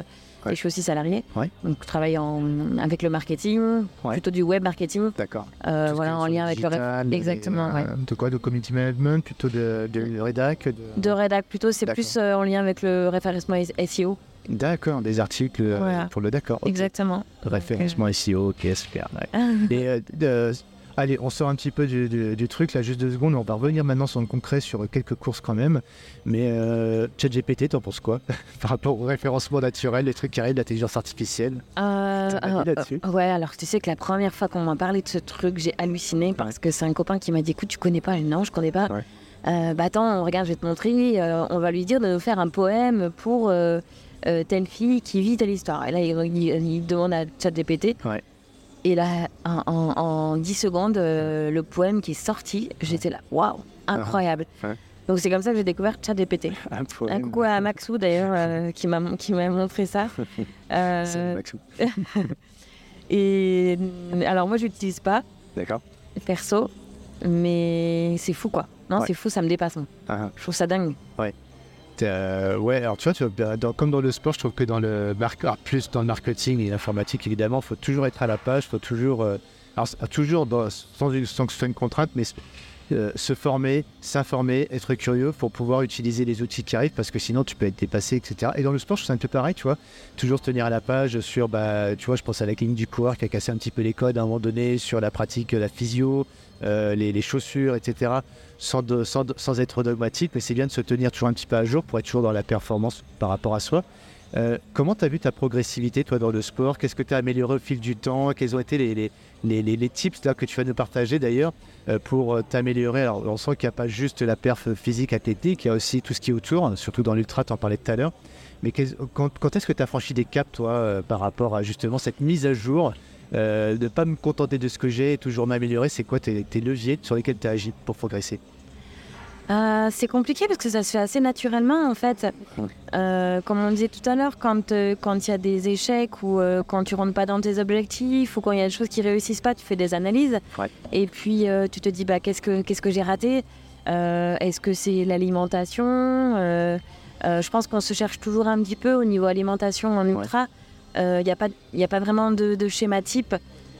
Ouais.
et je suis aussi salariée.
Ouais.
Donc je travaille en, avec le marketing,
Ouais.
plutôt du web marketing.
D'accord.
euh, voilà, en lien avec le Exactement,
et,
ouais.
euh, De quoi? De community management, plutôt de, de rédac de...
De rédac plutôt, c'est plus euh, en lien avec le référencement SEO.
D'accord, des articles euh,
Voilà.
pour le d'accord.
Exactement.
Référencement SEO, ok, super. ouais. Et, euh, de- allez, on sort un petit peu du, du- du truc, là, juste deux secondes. On va revenir maintenant sur le concret, sur quelques courses quand même. Mais euh, ChatGPT, t'en penses quoi Par rapport au référencement naturel, les trucs qui arrivent, l'intelligence artificielle?
Euh, alors,
là-dessus?
euh, ouais, alors tu sais que la première fois qu'on m'a parlé de ce truc, j'ai halluciné parce que c'est un copain qui m'a dit écoute, tu connais pas Non, je connais pas.
Ouais.
Euh, bah attends, regarde, je vais te montrer. euh, on va lui dire de nous faire un poème pour euh, euh, telle fille qui vit telle histoire. Et là, il, il- il demande à ChatGPT.
Ouais.
Et là, en, en, en 10 secondes, euh, le poème qui est sorti, j'étais là, waouh, incroyable.
Ouais.
Donc c'est comme ça que j'ai découvert ChatGPT.
Un
Un coucou à Maxou d'ailleurs euh, qui m'a montré ça. Euh,
Maxou.
et alors moi je l'utilise pas
D'accord.
perso, mais c'est fou quoi. Non,
Ouais.
c'est fou, ça me dépasse. moi.
Ah,
Je trouve ça dingue.
Euh, ouais, alors tu vois, tu vois, ben, dans- comme dans le sport, je trouve que dans le alors, plus dans le marketing et l'informatique, évidemment, il faut toujours être à la page, il faut toujours, euh, toujours sans, une- sans que ce soit une contrainte, mais euh, se former, s'informer, être curieux pour pouvoir utiliser les outils qui arrivent, parce que sinon tu peux être dépassé, etc. Et dans le sport, je trouve ça un peu pareil, tu vois, toujours tenir à la page sur, bah, tu vois, je pense à la clinique du coureur qui a cassé un petit peu les codes à un moment donné sur la pratique, la physio, euh, les, chaussures, etc. De- de- sans être dogmatique, mais c'est bien de se tenir toujours un petit peu à jour pour être toujours dans la performance par rapport à soi. Euh, comment tu as vu ta progressivité, toi, dans le sport? Qu'est-ce que tu as amélioré au fil du temps? Quels ont été les, les, les, tips là, que tu vas nous partager d'ailleurs euh, pour euh, t'améliorer? Alors, on sent qu'il n'y a pas juste la perf physique, athlétique, il y a aussi tout ce qui est autour, hein, surtout dans l'ultra, tu en parlais tout à l'heure. Mais quand, quand est-ce que tu as franchi des caps, toi, par rapport à justement cette mise à jour de ne pas me contenter de ce que j'ai et toujours m'améliorer? C'est quoi tes, tes leviers sur lesquels tu as agi pour progresser?
Euh, c'est compliqué parce que ça se fait assez naturellement en fait. Euh, comme on disait tout à l'heure, quand euh, quand il y a des échecs ou quand tu rentres pas dans tes objectifs ou quand il y a des choses qui réussissent pas, tu fais des analyses.
Ouais.
Et puis tu te dis bah qu'est-ce que qu'est-ce que j'ai raté? Est-ce que c'est l'alimentation? Je pense qu'on se cherche toujours un petit peu au niveau alimentation en ultra. Il n'y a pas a pas vraiment de, de schéma type.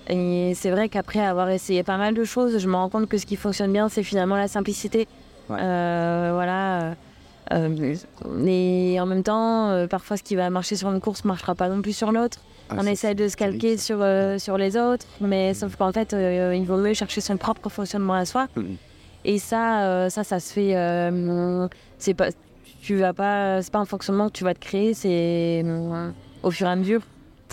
Et c'est vrai qu'après avoir essayé pas mal de choses, je me rends compte que ce qui fonctionne bien, c'est finalement la simplicité.
Ouais.
Euh, voilà. Euh, et en même temps, euh, parfois, ce qui va marcher sur une course ne marchera pas non plus sur l'autre.
Ah,
On essaie de se calquer sur, euh, sur les autres, mais sauf qu'en fait, euh, il vaut mieux chercher son propre fonctionnement à soi.
Mhm.
Et ça, euh, ça, ça se fait. euh, c'est pas, tu vas pas, c'est pas un fonctionnement que tu vas te créer, c'est euh, au fur et à mesure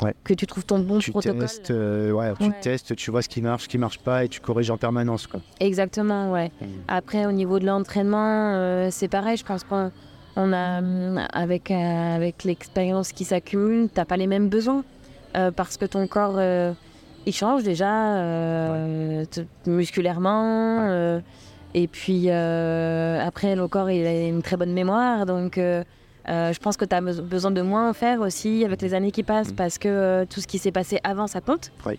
Ouais.
que tu trouves ton bon
tu
protocole.
testes, euh, ouais, tu
Ouais.
testes, tu vois ce qui marche, ce qui marche pas et tu corriges en permanence. Quoi.
Exactement, ouais.
Mhm.
Après, au niveau de l'entraînement, euh, c'est pareil. Je pense qu'on on a, avec, euh, avec l'expérience qui s'accumule, t'as pas les mêmes besoins parce que ton corps, il change déjà musculairement. et puis après, le corps, il a une très bonne mémoire, donc. Euh, je pense que tu as besoin de moins en faire aussi avec les années qui passent
Mhm.
parce que euh, tout ce qui s'est passé avant ça compte.
Oui.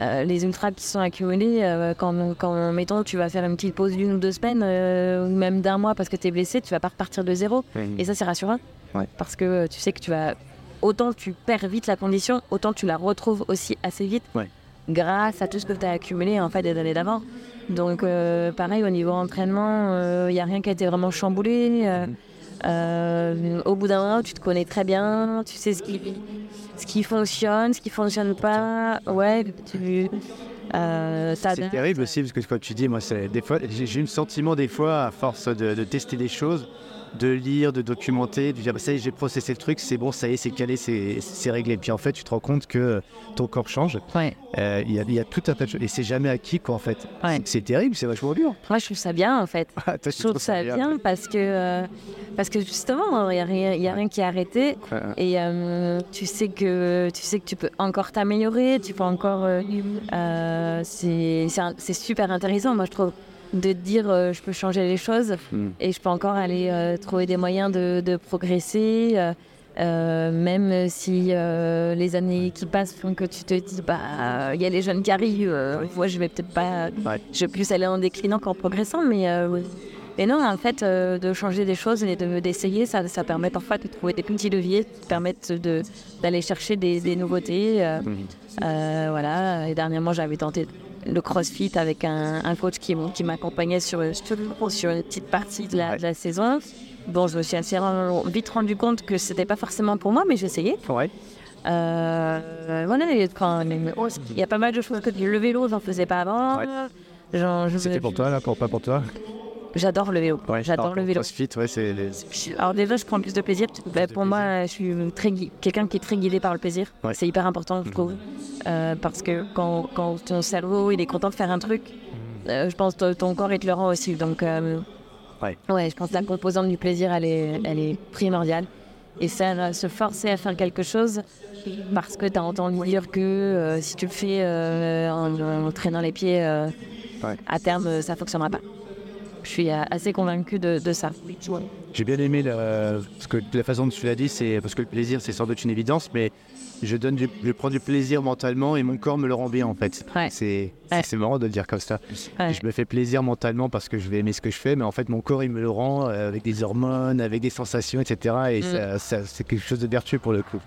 Euh, les ultras qui sont accumulés, quand, quand mettons tu vas faire une petite pause d'une ou deux semaines, ou même d'un mois parce que tu es blessé, tu vas pas repartir de zéro. Et ça c'est rassurant.
Ouais.
Parce que tu sais que tu vas. Autant tu perds vite la condition, autant tu la retrouves aussi assez vite.
Ouais.
Grâce à tout ce que tu as accumulé en fait des années d'avant. Donc pareil au niveau entraînement, il n'y a rien qui a été vraiment chamboulé.
Mhm.
Euh, au bout d'un moment, tu te connais très bien, tu sais ce qui, ce qui fonctionne, ce qui fonctionne pas. Ouais, tu. Euh,
C'est terrible aussi parce que quand tu dis, moi, des fois, j'ai j'ai eu le sentiment des fois, à force de, de tester des choses, de lire, de documenter, de dire, bah, ça y est, j'ai processé le truc, c'est bon, ça y est, c'est calé, c'est réglé. Puis en fait, tu te rends compte que ton corps change.
Ouais.
Euh, Il y, a, il y a tout un tas de choses et c'est jamais acquis, quoi, en fait.
Ouais.
C'est terrible, c'est vachement dur.
Moi, je trouve ça bien, en fait.
Ah, toi,
Je trouve ça bien parce que, euh, parce que justement, il n'y a, y a rien qui est arrêté.
Ouais.
Et euh, tu, sais que, tu sais que tu peux encore t'améliorer, tu peux encore. c'est super intéressant, moi, je trouve, de te dire euh, je peux changer les choses
Mm.
et je peux encore aller euh, trouver des moyens de, de progresser. euh, même si les années qui passent font que tu te dis bah il y a les jeunes qui arrivent, moi je vais peut-être pas,
Ouais.
je vais plus aller en déclinant qu'en progressant, mais mais non, en fait, de changer des choses et de- d'essayer, ça, ça permet parfois de trouver des petits leviers qui permettent de- d'aller chercher des, des nouveautés. euh, voilà. Et dernièrement, j'avais tenté le crossfit avec un, un coach qui, m'accompagnait sur, sur, une petite partie de la,
Ouais.
de la saison. Bon, je me suis assez vite rendu compte que c'était pas forcément pour moi, mais j'essayais.
Ouais.
Euh, voilà, quand- il y a pas mal de choses que le vélo, j'en faisais pas avant.
Ouais.
Je
C'était pour toi, là, pour, pas pour toi?
J'adore le vélo. J'adore le vélo.
CrossFit, ouais, c'est. les-
Alors déjà, je prends plus de plaisir. Bah,
de
pour moi, je suis très quelqu'un qui est très guidé par le plaisir.
Ouais.
C'est hyper important, je trouve. Euh, parce que quand, quand ton cerveau il est content de faire un truc, euh, je pense que ton corps il te le rend aussi. Donc, euh,
Ouais.
ouais, je pense que la composante du plaisir, elle est, elle est primordiale. Et ça, se forcer à faire quelque chose parce que tu as entendu dire que si tu le fais en, en traînant les pieds, à terme, ça ne fonctionnera pas. Je suis assez convaincue de, de ça.
J'ai bien aimé la, parce que la façon dont tu l'as dit, c'est parce que le plaisir, c'est sans doute une évidence, mais je donne, du, je prends du plaisir mentalement et mon corps me le rend bien en fait.
Ouais.
C'est,
Ouais.
marrant de le dire comme ça.
Ouais.
Je me fais plaisir mentalement parce que je vais aimer ce que je fais, mais en fait mon corps il me le rend euh, avec des hormones, avec des sensations, etc. Et
Mm.
ça, ça- c'est quelque chose de vertueux pour le coup.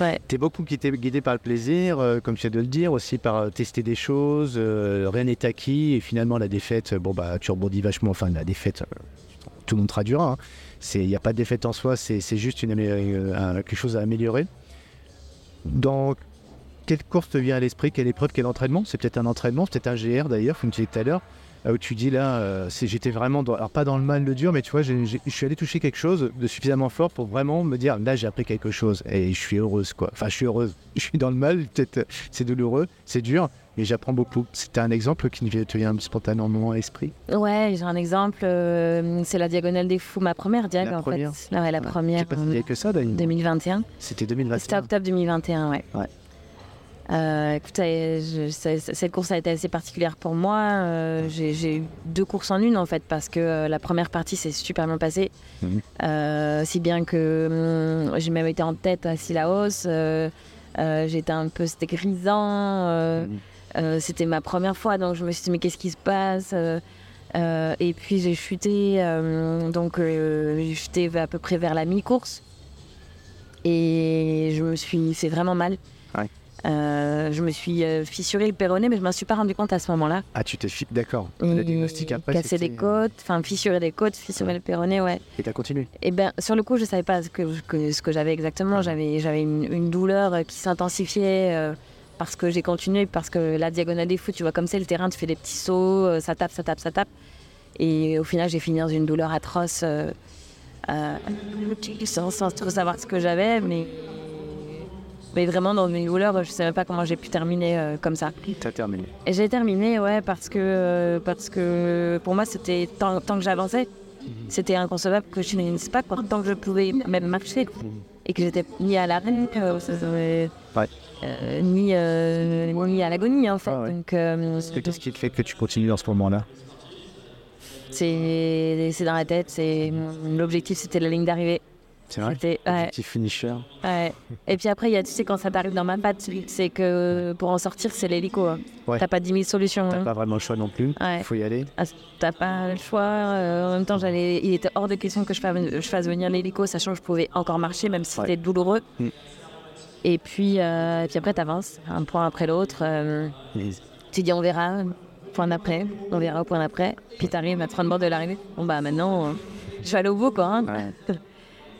Ouais.
T'es beaucoup guidé, guidé par le plaisir, euh, comme tu viens de le dire, aussi par euh, tester des choses. euh, rien n'est acquis et finalement la défaite, bon bah tu rebondis vachement. Enfin la défaite, tout le monde traduira. hein. Il n'y a pas de défaite en soi, c'est, juste quelque chose à améliorer. Dans quelle course te vient à l'esprit, quelle épreuve, quel entraînement? C'est peut-être un entraînement, peut-être un GR d'ailleurs, comme tu disais tout à l'heure, où tu dis là, euh, j'étais vraiment, dans, alors pas dans le mal, le dur, mais tu vois, je suis allé toucher quelque chose de suffisamment fort pour vraiment me dire, là j'ai appris quelque chose et je suis heureuse quoi. Enfin, je suis heureuse. Je suis dans le mal, peut-être euh, c'est douloureux, c'est dur, mais j'apprends beaucoup. C'était un exemple qui te vient spontanément à l'esprit.
Ouais, j'ai un exemple. euh, c'est la Diagonale des Fous, ma première diag
La
en
première
fait. Ouais, la
Je sais
première.
pas si
euh,
que ça d'ailleurs.
2021.
C'était 2021.
C'était octobre 2021, ouais.
Ouais.
Euh, écoute, je- cette course a été assez particulière pour moi. Euh, J'ai eu deux courses en une en fait parce que euh, la première partie s'est super bien passée.
Mhm.
Si bien que hum, j'ai même été en tête à Sillaos. Euh, J'étais un peu c'était grisant.
Mhm.
C'était ma première fois donc je me suis dit mais qu'est-ce qui se passe Et puis j'ai chuté. donc j'ai chuté à peu près vers la mi-course. Et je me suis fait vraiment mal.
Ouais.
Euh, je me suis euh, fissuré le péroné, mais je m'en suis pas rendu compte à ce moment-là.
Ah, tu t'es fi- d'accord. Le diagnostic après.
Casser des côtes, enfin fissurer des côtes, fissurer le péroné, ouais.
Et t'as continué.
Et ben sur le coup, je savais pas ce que, que- ce que j'avais exactement. J'avais j'avais une, une douleur euh, qui s'intensifiait euh, parce que j'ai continué, parce que la diagonale des fous, tu vois comme c'est le terrain, tu fais des petits sauts, euh, ça tape, ça tape, ça tape. Et au final, j'ai fini dans une douleur atroce, euh, euh, sans, sans trop savoir ce que j'avais, mais mais vraiment dans une douleur, je sais même pas comment j'ai pu terminer euh, comme ça.
T'as terminé.
Et j'ai terminé, ouais, parce que, euh, parce que pour moi, c'était tant, tant que j'avançais, c'était inconcevable que je finisse pas, quoi. tant que je pouvais même marcher, et que j'étais ni à l'arrêt, euh,
Ouais.
ni, ni à l'agonie, en fait.
Ah ouais.
Donc,
Qu'est-ce que- Qu'est-ce qui te fait que tu continues dans ce moment-là?
C'est c'est dans la tête, c'est l'objectif, c'était la ligne d'arrivée.
C'est vrai
C'était, ouais,
Objectif finisher.
ouais. Et puis après, il y a, tu sais, quand ça t'arrive dans ma patte, c'est que pour en sortir, c'est l'hélico. hein.
Ouais.
T'as pas 10 000 solutions.
T'as
hein.
pas vraiment le choix non plus.
Ouais.
Faut y aller.
Ah, T'as pas le choix. euh, en même temps, j'allais, il était hors de question que je fasse, je fasse venir l'hélico, sachant que je pouvais encore marcher, même si c'était douloureux.
Mm.
Et puis, euh, et puis après, t'avances, un point après l'autre. euh, tu dis, on verra, point d'après, on verra au point d'après. Puis t'arrives à 30 bords de l'arrivée. Bon, bah maintenant, je vais aller au bout, quoi. hein.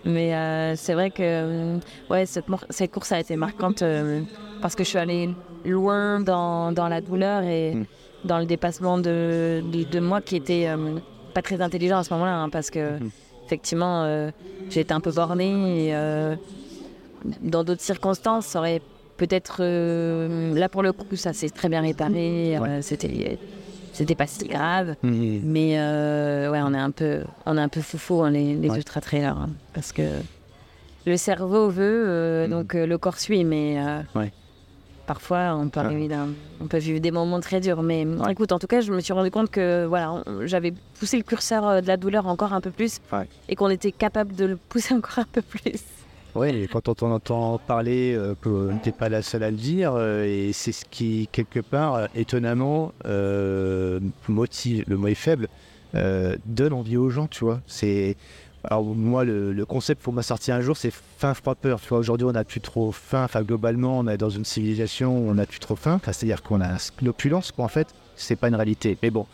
Mais euh, c'est vrai que euh, ouais, cette, course a été marquante euh, parce que je suis allée loin dans, dans la douleur et
Mm.
dans le dépassement de, de, de moi qui était euh, pas très intelligent à ce moment-là hein, parce que
Mhm.
effectivement j'ai été un peu bornée et dans d'autres circonstances ça aurait peut-être là pour le coup ça s'est très bien réparé
Ouais.
c'était c'était pas si grave
Mhm.
mais euh, ouais, on est un peu, on est un peu foufou hein, les, les
Ouais.
ultra trailers hein, parce que le cerveau veut, euh,
Mhm.
donc euh, le corps suit, mais euh,
Ouais.
parfois on peut, arriver d'un- on peut vivre des moments très durs. Mais écoute, en tout cas, je me suis rendu compte que voilà, j'avais poussé le curseur de la douleur encore un peu plus
Ouais.
et qu'on était capable de le pousser encore un peu plus.
Et quand on t'en entend parler, euh, pas la seule à le dire, euh, et c'est ce qui, quelque part, euh, étonnamment, euh, motive, le mot est faible, donne envie aux gens, tu vois. Alors, moi, le, concept pour m'a sorti un jour, c'est faim, froid, peur. Tu aujourd'hui, on n'a plus trop faim. Enfin, globalement, on est dans une civilisation où on n'a plus trop faim. Enfin, c'est-à-dire qu'on a l'opulence, quoi, en fait. C'est pas une réalité. Mais bon.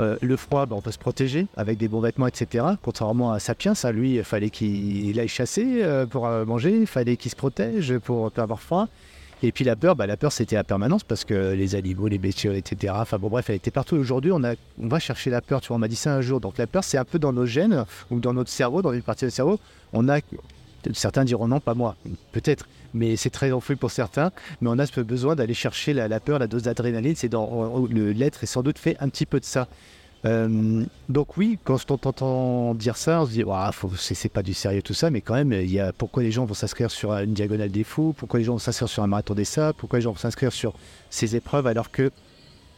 Euh, le froid, bah, on peut se protéger avec des bons vêtements, etc. Contrairement à Sapiens, lui, il fallait qu'il aille chasser euh, pour euh, manger, il fallait qu'il se protège pour pas avoir froid. Et puis la peur, bah, la peur c'était la permanence parce que les animaux, les bestioles, etc. Enfin bon bref, elle était partout. Aujourd'hui, on, on va chercher la peur. Tu vois, on m'a dit ça un jour. Donc la peur, c'est un peu dans nos gènes ou dans notre cerveau, dans une partie du cerveau. On a, certains diront non, pas moi, peut-être, mais c'est très enfoui pour certains. Mais on a ce besoin d'aller chercher la, peur, la dose d'adrénaline. C'est dans le l'être est sans doute fait un petit peu de ça. Euh, donc oui, quand on t'entend dire ça, on se dit, c'est pas du sérieux tout ça, mais quand même, il y a pourquoi les gens vont s'inscrire sur une diagonale des fous, pourquoi les gens vont s'inscrire sur un marathon des sables, pourquoi les gens vont s'inscrire sur ces épreuves, alors que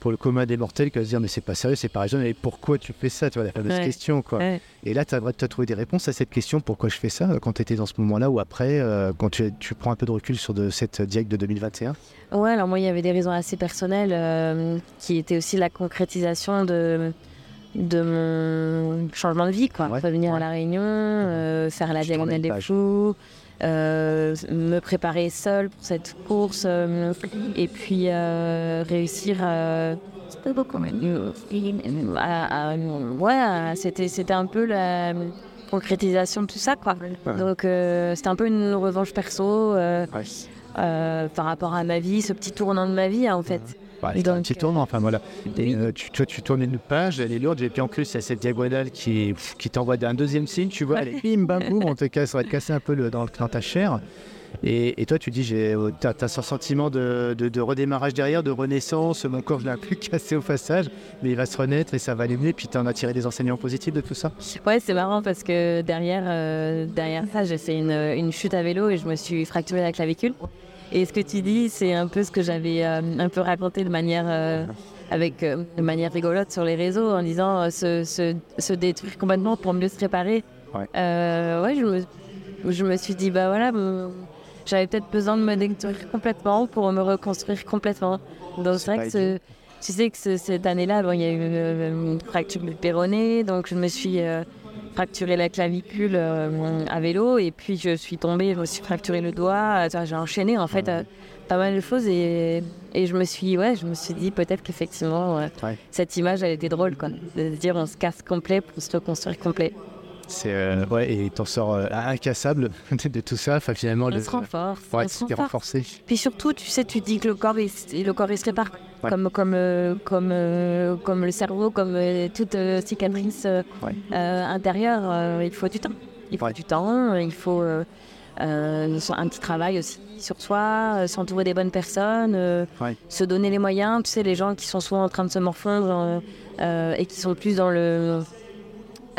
pour le commun des mortels, qui va se dire mais c'est pas sérieux, c'est pas raisonnable, et pourquoi tu fais ça, tu vois la fameuse
Ouais.
question quoi.
Ouais.
Et là, tu as, trouvé des réponses à cette question, pourquoi je fais ça, quand tu étais dans ce moment-là ou après, euh, quand tu, tu prends un peu de recul sur de, cette diag de 2021
Ouais, alors moi, il y avait des raisons assez personnelles euh, qui étaient aussi la concrétisation de, de mon changement de vie, quoi.
Ouais,
Revenir à La Réunion, euh, faire la diagonale des fous, euh, me préparer seule pour cette course euh, et puis euh, réussir à- à- ouais, c'était c'était un peu la concrétisation de tout ça, quoi. Donc c'était un peu une revanche perso.
Ouais.
par rapport à ma vie, ce petit tournant de ma vie hein, en fait.
Bah,
euh,
enfin voilà. Et, euh, tu, toi, tu tournes une page, elle est lourde, et puis en plus, il y a cette diagonale qui, pff, qui t'envoie un deuxième signe, tu vois, elle est bim, bam, boum, on te casse, ça va te casser un peu le- dans, dans ta chair. Et, et toi, tu dis, j'ai, euh, t'as, t'as ce sentiment de, de- de redémarrage derrière, de renaissance, mon corps, je l'ai un peu cassé au passage, mais il va se renaître et ça va aller mieux, puis t'en as tiré des enseignements positifs de tout ça?
Ouais, c'est marrant parce que derrière, euh, derrière ça, j'ai fait une, une chute à vélo et je me suis fracturé la clavicule. Et ce que tu dis, c'est un peu ce que j'avais euh, un peu raconté de manière, euh, avec, euh, de manière rigolote sur les réseaux en disant se, se, se détruire complètement pour mieux se réparer.
Ouais.
Ouais, je me, je me suis dit, bah voilà, j'avais peut-être besoin de me détruire complètement pour me reconstruire complètement. Donc c'est vrai que ce- tu sais que ce- cette année-là, bon, il y a eu une, une fracture du péroné, donc je me suis fracturé la clavicule euh, à vélo et puis je suis tombée, je me suis fracturé le doigt. J'ai enchaîné en fait euh, pas mal de choses et, et je me suis, ouais, je me suis dit peut-être qu'effectivement euh,
Ouais.
cette image elle était drôle quoi, de se dire on se casse complet pour se reconstruire complet.
C'est, euh, ouais, et t'en sors euh, incassable de, tout ça, enfin finalement,
On
le,
se renforce,
ouais,
on se renforce.
renforcé.
Puis surtout, tu sais, tu dis que le corps, il, le corps, il se répare.
Ouais.
Comme, comme, euh, comme, euh, comme le cerveau, comme euh, toute cicatrice intérieure, il faut du temps. Il faut du temps, il faut un petit travail aussi sur soi, s'entourer des bonnes personnes, se donner les moyens. Tu sais, les gens qui sont souvent en train de se morfondre et qui sont plus dans le...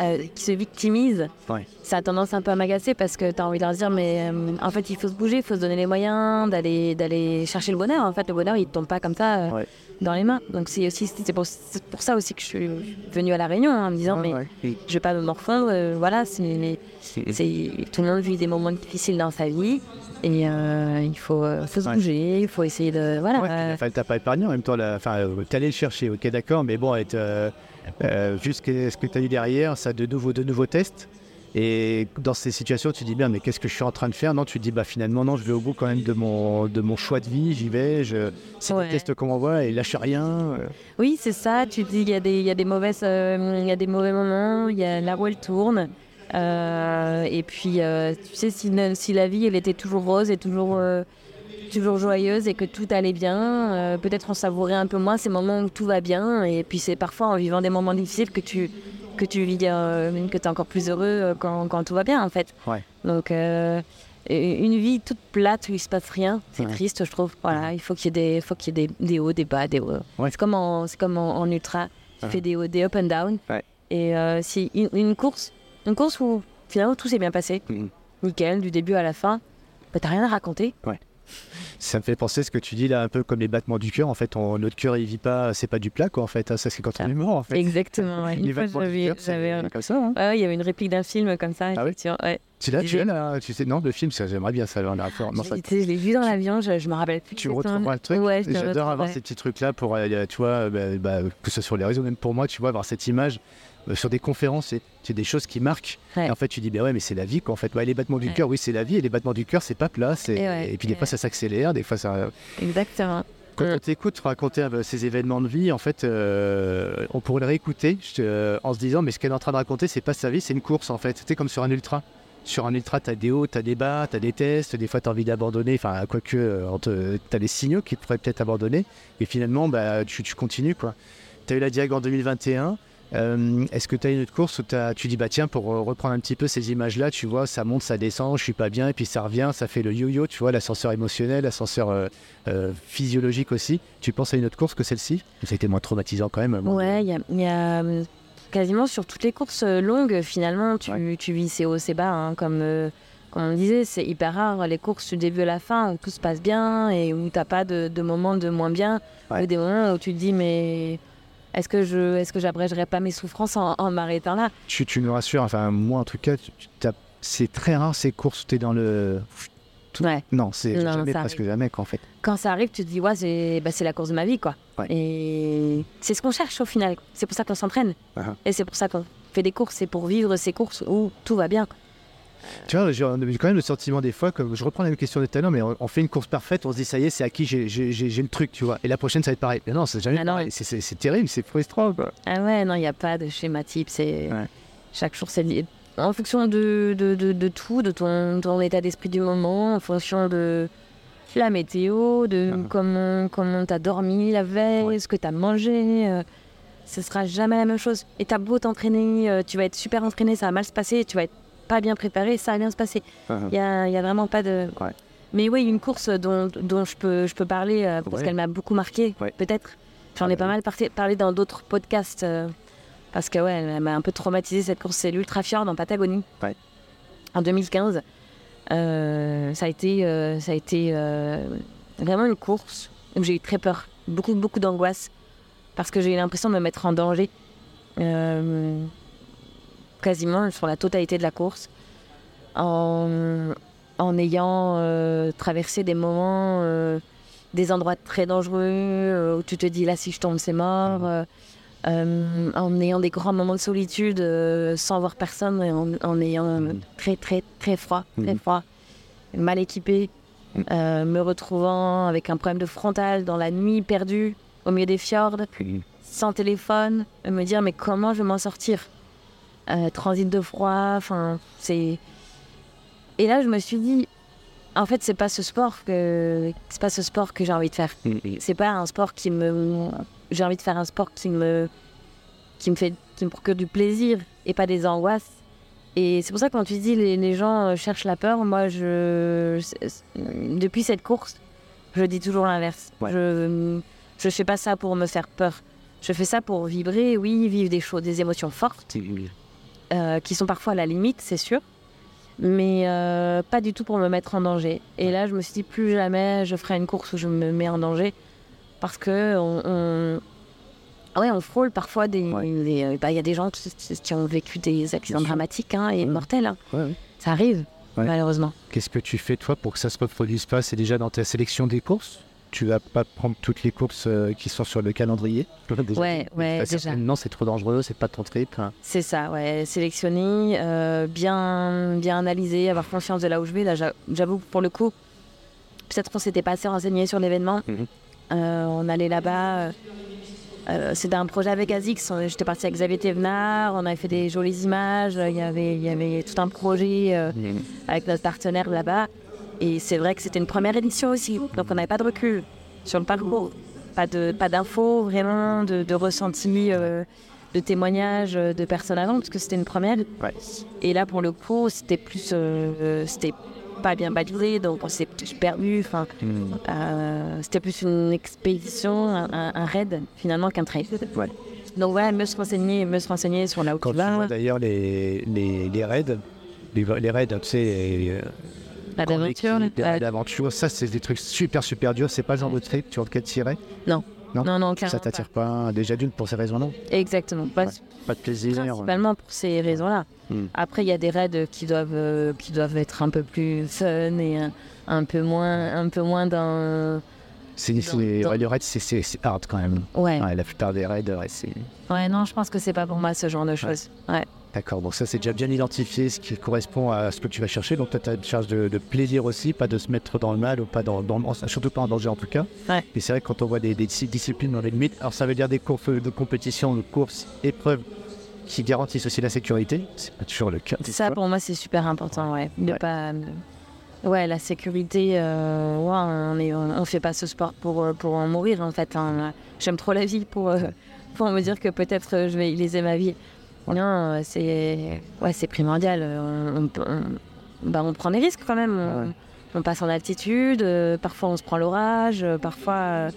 euh, qui se victimisent,
Ouais.
ça a tendance un peu à m'agacer parce que tu as envie de leur dire mais euh, en fait il faut se bouger, il faut se donner les moyens d'aller d'aller chercher le bonheur. En fait le bonheur il ne tombe pas comme ça euh,
Ouais.
dans les mains. Donc c'est aussi c'est pour, c'est pour ça aussi que je suis venue à la Réunion hein, en me disant mais
Ouais, ouais.
je vais pas me morfondre. euh, voilà c'est c'est tout le monde vit des moments difficiles dans sa vie et euh, il faut, euh, faut se
Ouais.
bouger, il faut essayer de voilà.
Ouais,
euh,
enfin, t'as pas épargné en même temps. Enfin, t'es allé le chercher, ok, d'accord, mais bon, être, euh, vu ce que, que t'as eu derrière, ça a de nouveaux, de nouveaux tests. Et dans ces situations, tu dis bien, mais qu'est-ce que je suis en train de faire? Non, tu te dis, bah finalement, non, je vais au bout quand même de mon, de mon choix de vie, j'y vais, je, c'est
Ouais.
des tests qu'on m'envoie et lâche rien. euh,
Oui, c'est ça. Tu dis, il y, a des- y a des mauvaises, euh, y a des mauvais moments. Il y a la roue elle tourne. Euh, et puis, euh, tu sais, si, si la vie, elle était toujours rose et toujours, toujours joyeuse et que tout allait bien, euh, peut-être on savourait un peu moins ces moments où tout va bien. Et puis, c'est parfois en vivant des moments difficiles que tu, que tu vis, euh, que tu es encore plus heureux euh, quand, quand tout va bien, en fait.
Ouais.
Donc, une vie toute plate où il se passe rien, c'est
Ouais.
triste, je trouve. Voilà, il faut qu'il y ait des, faut qu'il y ait des, des hauts, des bas, des hauts.
Ouais.
C'est comme en, c'est comme en, en ultra, tu fais des hauts, des up and down.
Ouais.
Et euh, si une, une course, une course où finalement tout s'est bien passé,
Mhm.
nickel, du début à la fin, bah, t'as rien à raconter.
Ça me fait penser ce que tu dis là, un peu comme les battements du cœur. En fait, on- notre cœur, il vit pas, c'est pas du plat, quoi, en fait. hein, Ça, c'est quand on est mort, en fait.
Exactement. ouais. Une fois, j'avais, un-
comme ça. hein.
ouais, ouais, il y avait une réplique d'un film comme ça.
Ah oui
ouais.
Tu l'as, tu l'as, là Tu sais, non, le film, j'aimerais bien ça. on a fait- non, ça-
je l'ai vu dans l'avion, je, je me rappelle plus.
tu retrouveras le truc.
Ouais,
J'adore avoir ces petits trucs-là pour, euh, tu vois, euh, bah, bah, que ce soit sur les réseaux, même pour moi, tu vois, avoir cette image sur des conférences, c'est, c'est des choses qui marquent.
Ouais.
Et en fait, tu dis, bah ouais, mais c'est la vie, quoi. En fait, Ouais, les battements du
Ouais.
cœur, oui, c'est la vie, et les battements du cœur, c'est pas plat. C'est...
Et ouais,
puis des fois, ça s'accélère, des fois, ça.
Exactement.
Quand
Mm.
on t'écoute raconter euh, ces événements de vie, en fait, euh, on pourrait le réécouter euh, en se disant, mais ce qu'elle est en train de raconter, c'est pas sa vie, c'est une course, en fait. C'était comme sur un ultra. Sur un ultra, tu as des hauts, tu as des bas, tu as des tests, des fois tu as envie d'abandonner, enfin, quoique, euh, tu as des signaux qui pourraient peut-être abandonner, et finalement, bah, tu, tu continues, quoi. Tu as eu la Diag en 2021. Euh, Est-ce que tu as une autre course où tu dis, bah tiens, pour euh, reprendre un petit peu ces images-là, tu vois, ça monte, ça descend, je suis pas bien, et puis ça revient, ça fait le yo-yo, tu vois, l'ascenseur émotionnel, l'ascenseur euh, euh, physiologique aussi. Tu penses à une autre course que celle-ci? Ça a été moins traumatisant quand même.
Ouais, il y a, il y a, quasiment sur toutes les courses longues, finalement, tu,
Ouais.
tu vis ces hauts, ces bas. hein, comme, comme on disait, c'est hyper rare les courses du début à la fin où tout se passe bien et où t'as pas de, de moments de moins bien.
Ouais.
Ou des moments où tu te dis, mais est-ce que je est-ce que j'abrégerai pas mes souffrances en, en m'arrêtant là
Tu, tu nous rassures, enfin, moi en tout cas, c'est très rare ces courses où tu es dans le.
Ouais.
Non, c'est jamais, presque jamais, quoi, en fait.
Quand ça arrive, tu te dis, ouais, c'est bah, c'est la course de ma vie, quoi.
Ouais.
Et c'est ce qu'on cherche au final. C'est pour ça qu'on s'entraîne.
Uh-huh.
Et c'est pour ça qu'on fait des courses. C'est pour vivre ces courses où tout va bien.
Tu vois, j'ai quand même le sentiment des fois, que je reprends la même question de l'heure, mais on, on fait une course parfaite, on se dit ça y est, c'est acquis, j'ai- le truc, tu vois. Et la prochaine, ça va être pareil. Mais non, c'est jamais
Ah.
C'est- terrible, c'est frustrant, quoi.
Ah ouais, non, il n'y a pas de schéma type. C'est
Ouais.
chaque jour, c'est lié. en fonction de, de, de, de tout, de ton, ton état d'esprit du moment, en fonction de la météo, de
Ah.
comment comment t'as dormi la veille,
Ouais.
ce que t'as mangé. euh, ce sera jamais la même chose. Et t'as beau t'entraîner, euh, tu vas être super entraîné, ça va mal se passer, tu vas être pas bien préparé, ça va bien se passer.
Uh-huh.
Il y a, a vraiment pas de.
Ouais.
Mais oui, une course dont, dont je peux, je peux parler euh, parce
Ouais.
qu'elle m'a beaucoup marqué,
Ouais.
peut-être. J'en
Ah
ai
bah
pas mal parlé dans d'autres podcasts euh, parce que ouais, elle m'a un peu traumatisé cette course. C'est l'Ultra Fjord en Patagonie en 2015. Euh, ça a été, ça a été vraiment une course où j'ai eu très peur, beaucoup, beaucoup d'angoisse parce que j'ai eu l'impression de me mettre en danger. Quasiment sur la totalité de la course en, en ayant euh, traversé des moments, euh, des endroits très dangereux euh, où tu te dis là si je tombe c'est mort, euh, en ayant des grands moments de solitude sans voir personne, et en, en ayant
Mhm.
très très très froid, très
Mhm.
froid, mal équipé, euh, me retrouvant avec un problème de frontal dans la nuit perdue au milieu des fjords sans téléphone, me dire mais comment je vais m'en sortir? Euh, Transit de froid, enfin c'est. Et là je me suis dit, en fait c'est pas ce sport que c'est pas ce sport que j'ai envie de faire. C'est pas un sport qui me. J'ai envie de faire un sport qui me qui me fait qui me procure du plaisir et pas des angoisses. Et c'est pour ça que quand tu dis les, les gens euh, cherchent la peur, moi je depuis cette course, je dis toujours l'inverse.
Ouais.
Je je fais pas ça pour me faire peur. Je fais ça pour vibrer, oui, vivre des choses, des émotions fortes, euh, qui sont parfois à la limite, c'est sûr, mais euh, pas du tout pour me mettre en danger. Et là, je me suis dit, plus jamais je ferai une course où je me mets en danger, parce que on, on- ouais, on frôle parfois des.
Ouais.
des- euh, bah, Il y a des gens qui, qui ont vécu des accidents dramatiques hein, et
Ouais.
mortels. hein.
Ouais, ouais.
Ça arrive,
Ouais.
malheureusement.
Qu'est-ce que tu fais, toi, pour que ça se reproduise pas? C'est déjà dans ta sélection des courses? Tu vas pas prendre toutes les courses euh, qui sont sur le calendrier Déjà,
Ouais, ouais, déjà.
Non, c'est trop dangereux, c'est pas ton trip. hein.
C'est ça, ouais. Sélectionner, euh, bien, bien analyser, avoir conscience de là où je vais. Là, j'a- j'avoue, que pour le coup, peut-être qu'on s'était pas assez renseigné sur l'événement.
Mhm.
Euh, on allait là-bas. euh, c'était un projet avec Azix. J'étais partie avec Xavier Thévenard. On avait fait des jolies images. Il y avait, il y avait tout un projet euh, avec notre partenaire là-bas. Et c'est vrai que c'était une première édition aussi. Donc on n'avait pas de recul sur le parcours. Pas de pas d'infos vraiment, de, de ressentis, euh, de témoignages euh, de personnes avant, parce que c'était une première.
Ouais.
Et là, pour le coup, c'était plus. euh, c'était pas bien balisé, donc on s'est plus perdu. Enfin, euh, c'était plus une expédition, un, un- un raid finalement qu'un trail.
Ouais.
Donc voilà, mieux se renseigner, mieux se renseigner sur là où
Quand
tu
vois d'ailleurs les, les, les raids, les, les raids, tu sais, grande
d'aventure.
raids d'aventure, ça c'est des trucs super super durs. C'est pas le genre de trip sur lequel irais
Non.
Non,
non, non, clairement.
Ça t'attire pas. Déjà d'une pour ces raisons non
pas. Exactement. Pas-
Ouais. Pas de plaisir.
Principalement pour ces raisons-là.
Hmm.
Après, il y a des raids qui doivent, euh, qui doivent être un peu plus fun et un, un peu moins, un peu moins dans.
C'est,
Dans-
ouais, le raid, c'est hard quand même.
Ouais.
Ouais, la plupart des raids, ouais, c'est.
Ouais, non, je pense que c'est pas pour moi ce genre de choses. Ouais.
D'accord, donc ça c'est déjà bien identifié, ce qui correspond à ce que tu vas chercher. Donc tu as une charge de, de plaisir aussi, pas de se mettre dans le mal ou pas dans, dans surtout pas en danger en tout cas.
Ouais.
Et c'est vrai que quand on voit des, des dis- disciplines dans les limites, alors ça veut dire des courses de compétition, de courses, épreuves qui garantissent aussi la sécurité. C'est pas toujours le cas.
Ça, pour moi, c'est super important, ouais. De
Ouais.
pas. Ouais, la sécurité, euh, ouais, on est, on fait pas ce sport pour, euh, pour en mourir, en fait. hein. J'aime trop la vie pour, euh, pour me dire que peut-être euh, je vais y léser ma vie. Non, euh, c'est ouais, c'est primordial. On, on, on- bah, on prend des risques quand même. On,
Ouais.
on passe en altitude, euh, parfois on se prend l'orage, euh, parfois euh,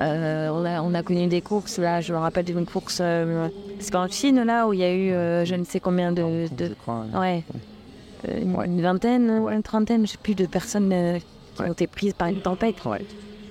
euh, on, a, on a connu des courses. Là, je me rappelle d'une course, euh, c'est pas en Chine, là, où il y a eu euh, je ne sais combien de,
crois, ouais.
Euh, une, une vingtaine, une trentaine, je sais plus, de personnes euh, qui ont été prises par une tempête.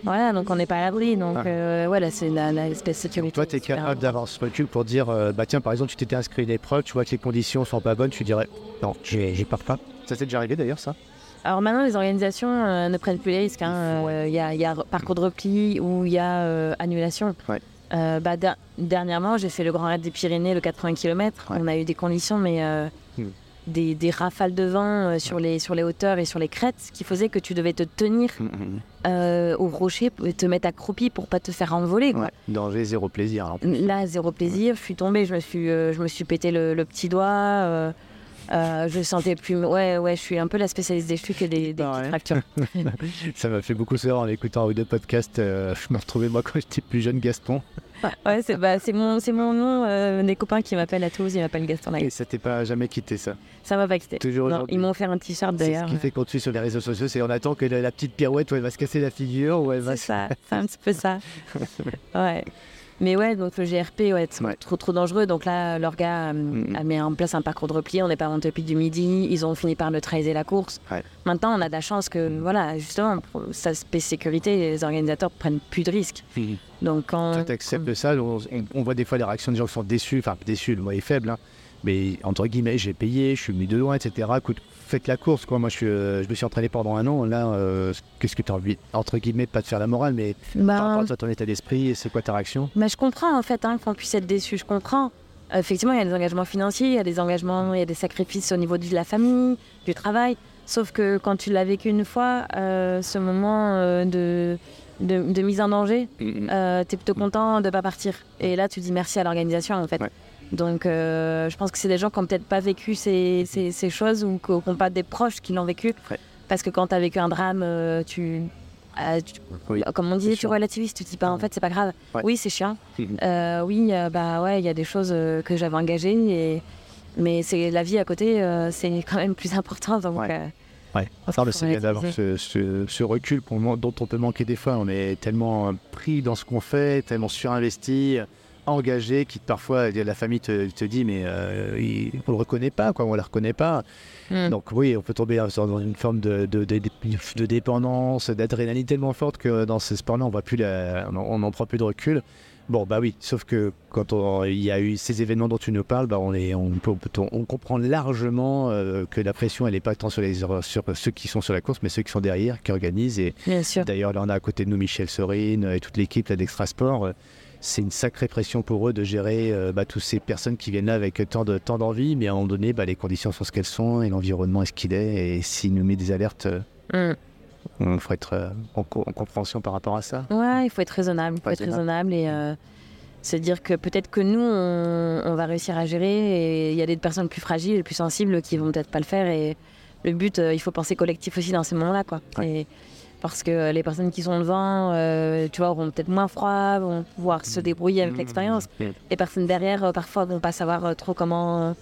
Ouais.
Voilà, donc on n'est pas à l'abri. Donc
Ouais.
euh, voilà, c'est la, la espèce de sécurité.
Toi, tu es capable d'avoir ce recul pour dire, euh, bah tiens, par exemple, tu t'étais inscrit à une épreuve, tu vois que les conditions sont pas bonnes, tu dirais, non, j'y pars pas. Ça s'est déjà arrivé d'ailleurs, ça?
Alors maintenant, les organisations euh, ne prennent plus les risques. hein. Euh, Il y, a, il y a parcours de repli ou il y a euh, annulation.
Ouais.
Euh, bah, der- dernièrement, j'ai fait le Grand Raid des Pyrénées, le 80 km.
Ouais.
On a eu des conditions, mais euh,
Hmm.
Des, des rafales de vent euh, sur, les, sur les hauteurs et sur les crêtes, qui faisait que tu devais te tenir euh, au rocher, et te mettre accroupi pour pas te faire envoler. quoi.
Ouais. Danger, zéro plaisir. alors.
Là, zéro plaisir. Je suis tombée, je me suis, euh, je me suis pété le, le petit doigt. Euh, euh, je sentais plus. Ouais, ouais, je suis un peu la spécialiste des chutes et des, des
Ah ouais.
fractures.
Ça m'a fait beaucoup sourire en écoutant un ou deux podcasts. euh, je me retrouvais moi quand j'étais plus jeune, Gaston.
Ouais, c'est bah, mon, mon nom. euh, des copains qui m'appellent à Toulouse, ils m'appellent Gaston
Et ça t'est pas jamais quitté ça?
Ça m'a pas quitté.
Toujours
Non, ils m'ont fait un t-shirt
C'est ce
d'ailleurs.
qui fait qu'on te suit sur les réseaux sociaux, c'est on attend que la, la petite pirouette où elle va se casser la figure ou elle va
C'est ça, c'est un petit peu ça. Ouais. Mais ouais, donc le GRP, ouais, c'est
Ouais.
trop trop dangereux. Donc là, l'orga
Mhm.
a mis en place un parcours de repli. On n'est pas monté depuis du midi. Ils ont fini par neutraliser la course.
Ouais.
Maintenant, on a de la chance que, voilà, justement, pour sa spé- sécurité, les organisateurs prennent plus de risques. Donc quand
Toi, t'acceptes ça? On, on- on voit des fois les réactions des gens qui sont déçus. Enfin, déçus, le mot est faible. hein. Mais entre guillemets, j'ai payé, je suis venu de loin, etc. Écoute, faites la course, quoi. Moi, je, suis, euh, je me suis entraîné pendant un an. Là, euh, qu'est-ce que tu as envie, entre guillemets, pas de faire la morale, mais
bah,
par rapport à ton état d'esprit, c'est quoi ta réaction?
Mais je comprends en fait hein, qu'on puisse être déçu, je comprends. Effectivement, il y a des engagements financiers, il y a des engagements, il y a des sacrifices au niveau de la famille, du travail. Sauf que quand tu l'as vécu une fois, euh, ce moment euh, de, de, de mise en danger, euh, tu es plutôt content de ne pas partir. Et là, tu dis merci à l'organisation en fait.
Ouais.
Donc, euh, je pense que c'est des gens qui n'ont peut-être pas vécu ces, ces, ces choses ou qui n'ont pas des proches qui l'ont vécu.
Ouais.
Parce que quand tu as vécu un drame, euh, tu, euh, tu-
Oui.
comme on disait, tu relativises, tu te dis pas en fait, c'est pas grave.
Ouais.
Oui, c'est chiant. Euh, oui, euh, bah ouais, il y a des choses euh, que j'avais engagées, et... mais c'est la vie à côté, euh, c'est quand même plus important. Donc,
Ouais.
euh,
Ouais, c'est bien d'avoir ce, ce- ce recul dont on peut manquer des fois. On est tellement pris dans ce qu'on fait, tellement surinvesti, euh, engagé, qui parfois la famille te, te dit mais euh, il- on le reconnaît pas, quoi, on la reconnaît pas.
Mm.
Donc oui, on peut tomber dans une forme de, de, de- de dépendance, d'adrénaline tellement forte que dans ce sport-là, on voit plus, la- on n'en prend plus de recul. Bon bah oui, sauf que quand il y a eu ces événements dont tu nous parles, bah on, est, on, peut, on, peut- on comprend largement euh, que la pression elle n'est pas tant sur, les, sur ceux qui sont sur la course, mais ceux qui sont derrière, qui organisent. Et d'ailleurs là on a à côté de nous Michel Sorine et toute l'équipe là, d'Extra Sport. C'est une sacrée pression pour eux de gérer euh, bah, toutes ces personnes qui viennent là avec tant de tant d'envie, mais à un moment donné, bah, les conditions sont ce qu'elles sont et l'environnement est ce qu'il est. Et s'il nous met des alertes, euh,
Mm.
on faut être euh, en, co- en compréhension par rapport à ça.
Ouais, il faut être raisonnable. Il faut être raisonnable et euh, C'est dire que peut-être que nous, on, on va réussir à gérer et il y a des personnes plus fragiles, plus sensibles qui vont peut-être pas le faire. Et le but, euh, il faut penser collectif aussi dans ces moments-là. Quoi. Parce que les personnes qui sont devant, euh, tu vois, auront peut-être moins froid, vont pouvoir se débrouiller avec l'expérience. Les personnes derrière, euh, parfois, vont pas savoir euh, trop comment. euh,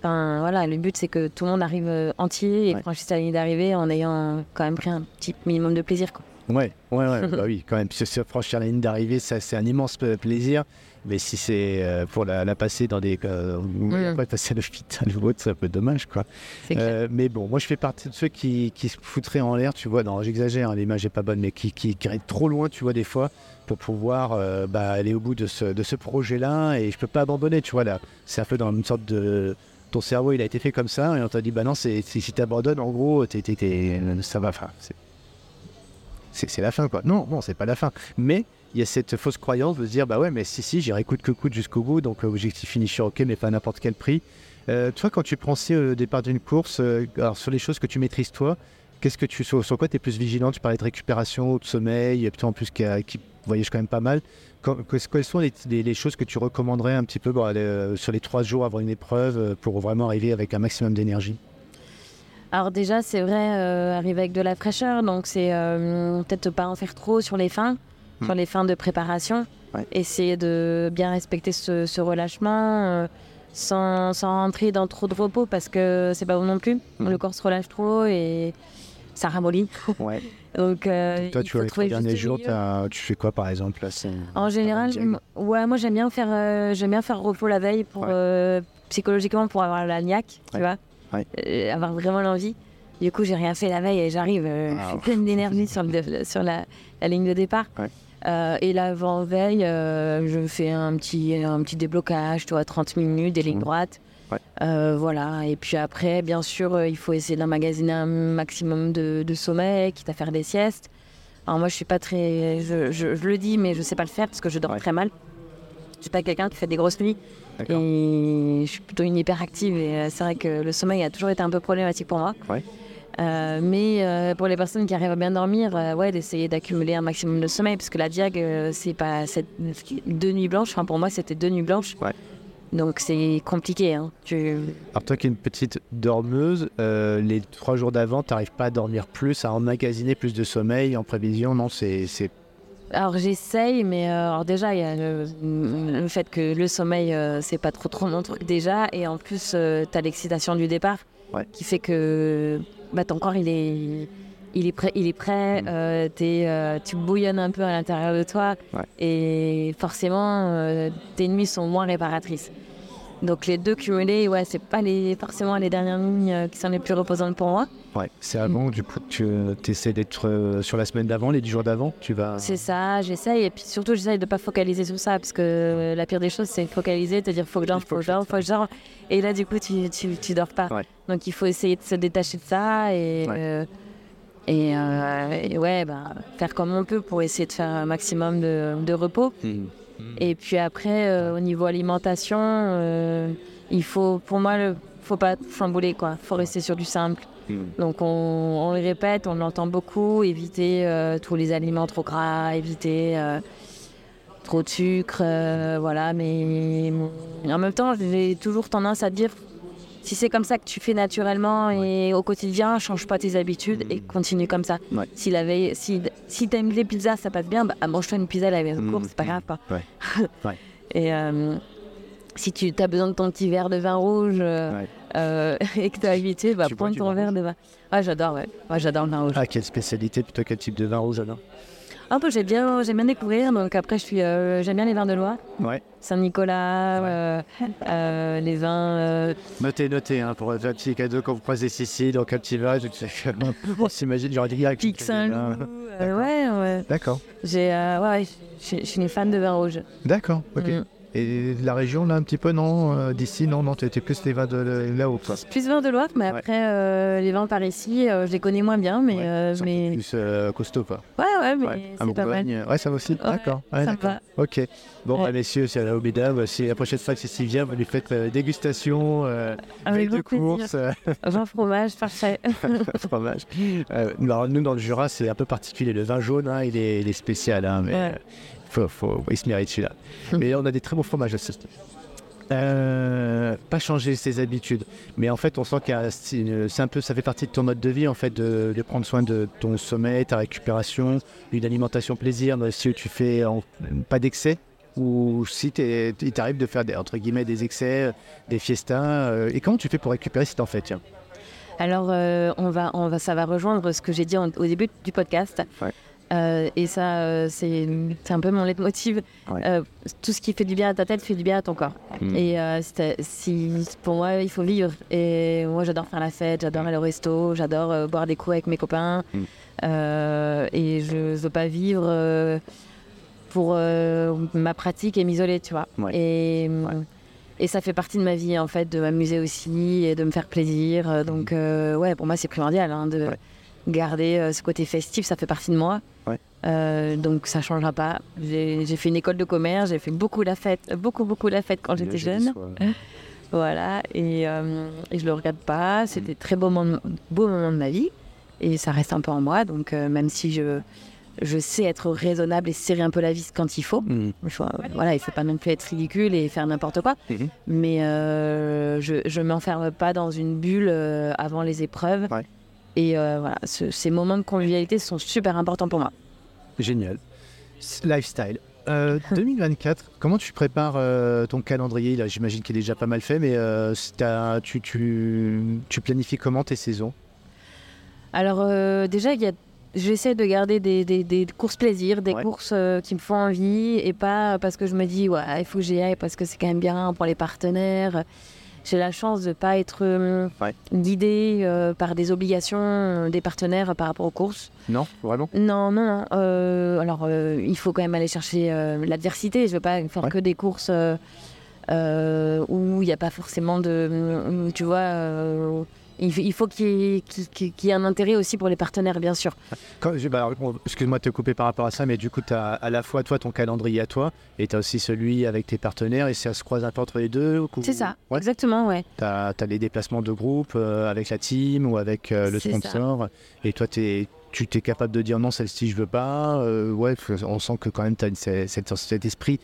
Enfin, voilà, le but, c'est que tout le monde arrive euh, entier et
Ouais.
franchisse la ligne d'arrivée en ayant quand même pris un petit minimum de plaisir. Quoi.
Ouais, ouais, ouais, bah oui, quand même. Parce que se franchir la ligne d'arrivée, ça, c'est un immense plaisir. Mais si c'est euh, pour la, la passer dans des. Euh, ou après passer à l'hôpital ou autre, c'est un peu dommage, quoi. Euh, mais bon, moi je fais partie de ceux qui, qui se foutraient en l'air, tu vois. Non, j'exagère, hein, l'image est pas bonne, mais qui, qui, qui trop loin, tu vois, des fois, pour pouvoir euh, bah, aller au bout de ce, de ce projet-là. Et je peux pas abandonner, tu vois, là. C'est un peu dans une sorte de. Ton cerveau, il a été fait comme ça, et on t'a dit, bah non, c'est- si tu abandonnes, en gros, t'es, t'es- t'es- ça va. Enfin, c'est, c'est, c'est la fin, quoi. Non, non, c'est pas la fin. Mais il y a cette fausse croyance de se dire, bah ouais, mais si, si, j'irai coûte que coûte jusqu'au bout, donc l'objectif finisher, ok, mais pas à n'importe quel prix. Euh, toi, quand tu prends ça au départ d'une course, euh, alors sur les choses que tu maîtrises toi, qu'est-ce que tu sur, quoi tu es plus vigilant? Tu parlais de récupération, de sommeil, et toi en plus qui, qui voyage quand même pas mal. Quelles sont les, choses que tu recommanderais un petit peu euh, sur les trois jours avant une épreuve euh, pour vraiment arriver avec un maximum d'énergie?
Alors déjà, c'est vrai, euh, arriver avec de la fraîcheur, donc c'est euh, peut-être pas en faire trop sur les fins. Sur les fins de préparation.
Ouais.
Essayer de bien respecter ce, ce relâchement euh, sans, sans rentrer dans trop de repos parce que c'est pas bon non plus.
Hmm.
Le corps se relâche trop et ça ramollit.
Ouais.
Donc euh,
Toi,
il
tu
faut
vois, les trois
trouver le
derniers jours, tu fais quoi par exemple là,
En général, ouais, moi j'aime bien faire, euh, j'aime bien faire repos la veille pour
Ouais.
euh, psychologiquement pour avoir la niaque, tu vois,
Ouais.
Euh, avoir vraiment l'envie. Du coup, j'ai rien fait la veille et j'arrive,
Ah,
je suis pleine d'énergie sur, le, sur la, la ligne de départ. Euh, et l'avant veille, euh, je fais un petit, un petit déblocage, tu vois, 30 minutes, des lignes
Mhm.
droites.
Ouais.
Euh, voilà. Et puis après, bien sûr, euh, il faut essayer d'emmagasiner un maximum de, de sommeil, quitte à faire des siestes. Alors moi, je suis pas très, je, je- je le dis, mais je sais pas le faire parce que je dors
Ouais.
très mal. Je suis pas quelqu'un qui fait des grosses nuits et je suis plutôt une hyperactive et euh, c'est vrai que le sommeil a toujours été un peu problématique pour moi.
Ouais.
Euh, mais euh, pour les personnes qui arrivent à bien dormir, euh, ouais, d'essayer d'accumuler un maximum de sommeil parce que la diag, euh, c'est pas cette- deux nuits blanches. Enfin, pour moi, c'était deux nuits blanches.
Ouais.
Donc c'est compliqué. Hein. Tu-
Alors toi qui es une petite dormeuse, euh, les trois jours d'avant, tu n'arrives pas à dormir plus, à emmagasiner plus de sommeil en prévision, non C'est
Alors j'essaye, mais euh, alors déjà il y a le, le fait que le sommeil euh, c'est pas trop trop mon truc déjà, et en plus tu as l'excitation du départ
Ouais.
qui fait que bah, ton corps il est il est prêt, il est prêt,
Mm.
euh, euh, tu bouillonnes un peu à l'intérieur de toi,
Ouais.
et forcément euh, tes nuits sont moins réparatrices. Donc les deux cumulés, ouais, c'est pas les, forcément les dernières nuits euh, qui sont les plus reposantes pour moi.
ouais, c'est avant, du coup, tu essaies d'être euh, sur la semaine d'avant, les dix jours d'avant, tu vas...
C'est ça, j'essaye. Et puis surtout, j'essaye de pas focaliser sur ça. Parce que euh, la pire des choses, c'est focaliser, te dire faut que je dors,
Il faut
que
que
je dors, faut que je dors. Et là, du coup, tu, tu, tu dors pas.
Ouais.
Donc il faut essayer de se détacher de ça et.
Ouais.
euh, et, euh, et ouais, bah, faire comme on peut pour essayer de faire un maximum de, de repos.
Mhm.
Et puis après, euh, au niveau alimentation, euh, il faut, pour moi, le, faut pas chambouler, quoi. Faut rester sur du simple.
Mhm.
Donc on, on le répète, on l'entend beaucoup, éviter euh, tous les aliments trop gras, éviter trop de sucre, voilà. Mais en même temps, j'ai toujours tendance à dire, si c'est comme ça que tu fais naturellement et au quotidien, change pas tes habitudes et continue comme ça. Si la veille, si, si t'aimes les pizzas, ça passe bien, bah, mange-toi une pizza la veille de
Mhm.
course, c'est pas grave.
Ouais.
et euh, si tu as besoin de ton petit verre de vin rouge euh,
Ouais.
euh, et que tu habitué, bah,
Tu bois
prends
du
ton verre de vin. Ouais, j'adore, ouais. Ouais, j'adore le vin rouge.
Ah, quelle spécialité, plutôt quel type de vin rouge, alors
Un peu, j'aime bien, j'aime bien découvrir. Donc après, je suis, euh, j'aime bien les vins de Loire,
Ouais.
Saint-Nicolas, euh, euh, les vins.
Notez, notez, hein, pour un petit cadeau quand vous croisez Sicile, donc un petit vin, on s'imagine, j'aurais dit... ah,
Pic Saint-Loup. Ouais, ouais.
D'accord,
J'ai, ouais, je suis une fan de vin rouge.
d'accord, ok.
Mm.
Et de la région, là, un petit peu, non euh, D'ici, non, non, tu étais plus les vins de là-haut, quoi.
Plus vin de Loire, mais
Ouais.
après, euh, les vins par ici, euh, je les connais moins bien, mais.
Ouais,
euh, mais...
Plus costaud, quoi.
Ouais, ouais, mais
Ouais, à
c'est pas mal.
Ouais, ça va aussi. D'accord.
Ça va.
Ok. Bon, bah, messieurs, c'est la mesdames. Si la prochaine fois que c'est vient, vous lui faites dégustation,
Avec
de course,
Vin fromage, parfait.
fromage. Alors, nous, dans le Jura, c'est un peu particulier. Le vin jaune, hein, il, est, il est spécial, hein, mais
Ouais.
Faut, faut, il se mérite celui-là. mais on a des très bons fromages aussi. Euh, pas changer ses habitudes, mais en fait, on sent une- c'est un peu, ça fait partie de ton mode de vie en fait, de, de prendre soin de ton sommeil, ta récupération, une alimentation plaisir. mais Si tu fais en- pas d'excès, ou si t'es- il t'arrive de faire des, entre guillemets des excès, des fiestas, euh, et comment tu fais pour récupérer si t'en fais tiens?
Alors, euh, on va, on va, ça va rejoindre ce que j'ai dit en- au début du podcast.
Ouais.
Euh, et ça, euh, c'est un peu mon leitmotiv.
Ouais.
Euh, tout ce qui fait du bien à ta tête fait du bien à ton corps.
Mm.
Et si, pour moi, il faut vivre. Et moi, j'adore faire la fête, j'adore aller au resto, j'adore boire des coups avec mes copains.
Mm.
Euh, et je ne veux pas vivre pour ma pratique et m'isoler, tu vois.
Ouais.
Et, et ça fait partie de ma vie, en fait, de m'amuser aussi et de me faire plaisir. Donc, ouais, pour moi, c'est primordial hein, de. Garder euh, ce côté festif, ça fait partie de moi.
Ouais.
Euh, donc, ça changera pas. J'ai fait une école de commerce, j'ai fait beaucoup la fête, beaucoup, beaucoup la fête quand j'étais jeune. Voilà, et, euh, et je le regrette pas. C'était très beau moment, beau moment de ma vie, et ça reste un peu en moi. Donc, euh, même si je, je sais être raisonnable et serrer un peu la vis quand il faut,
Mm.
je voilà, il faut pas non plus être ridicule et faire n'importe quoi.
Mhm.
Mais euh, je, je m'enferme pas dans une bulle euh, avant les épreuves.
Ouais.
Et euh, voilà, ce- ces moments de convivialité sont super importants pour moi.
Génial. Lifestyle. Euh, 2024, comment tu prépares euh, ton calendrier? Là, J'imagine qu'il est déjà pas mal fait, mais euh, tu, tu, tu planifies comment tes saisons?
Alors euh, déjà, il y a J'essaie de garder des, des- des courses plaisir, des
Ouais.
courses euh, qui me font envie et pas parce que je me dis, ouais, il faut que j'y aille parce que c'est quand même bien pour les partenaires. J'ai la chance de ne pas être euh,
Ouais.
guidée euh, par des obligations euh, des partenaires par rapport aux courses.
Non, vraiment?
Non, non, non. Euh, alors, euh, il faut quand même aller chercher euh, l'adversité. Je veux pas faire
Ouais.
que des courses euh, euh, où il n'y a pas forcément de. où, Tu vois, euh, il, faut qu'il y, ait- qu'il- qu'il- qu'il y ait un intérêt aussi pour les partenaires, bien sûr.
Quand- bah, Excuse-moi de te couper par rapport à ça, mais du coup, tu as à la fois toi ton calendrier à toi, et tu as aussi celui avec tes partenaires, et ça se croise un peu entre les deux ou-
C'est ça,
Ouais.
exactement, ouais.
Tu as, les déplacements de groupe euh, avec la team ou avec euh, le
ça.
sponsor, et toi, t'es- tu es capable de dire non, celle-ci, je veux pas. euh, ouais, on sent que quand même tu as cet, cet esprit,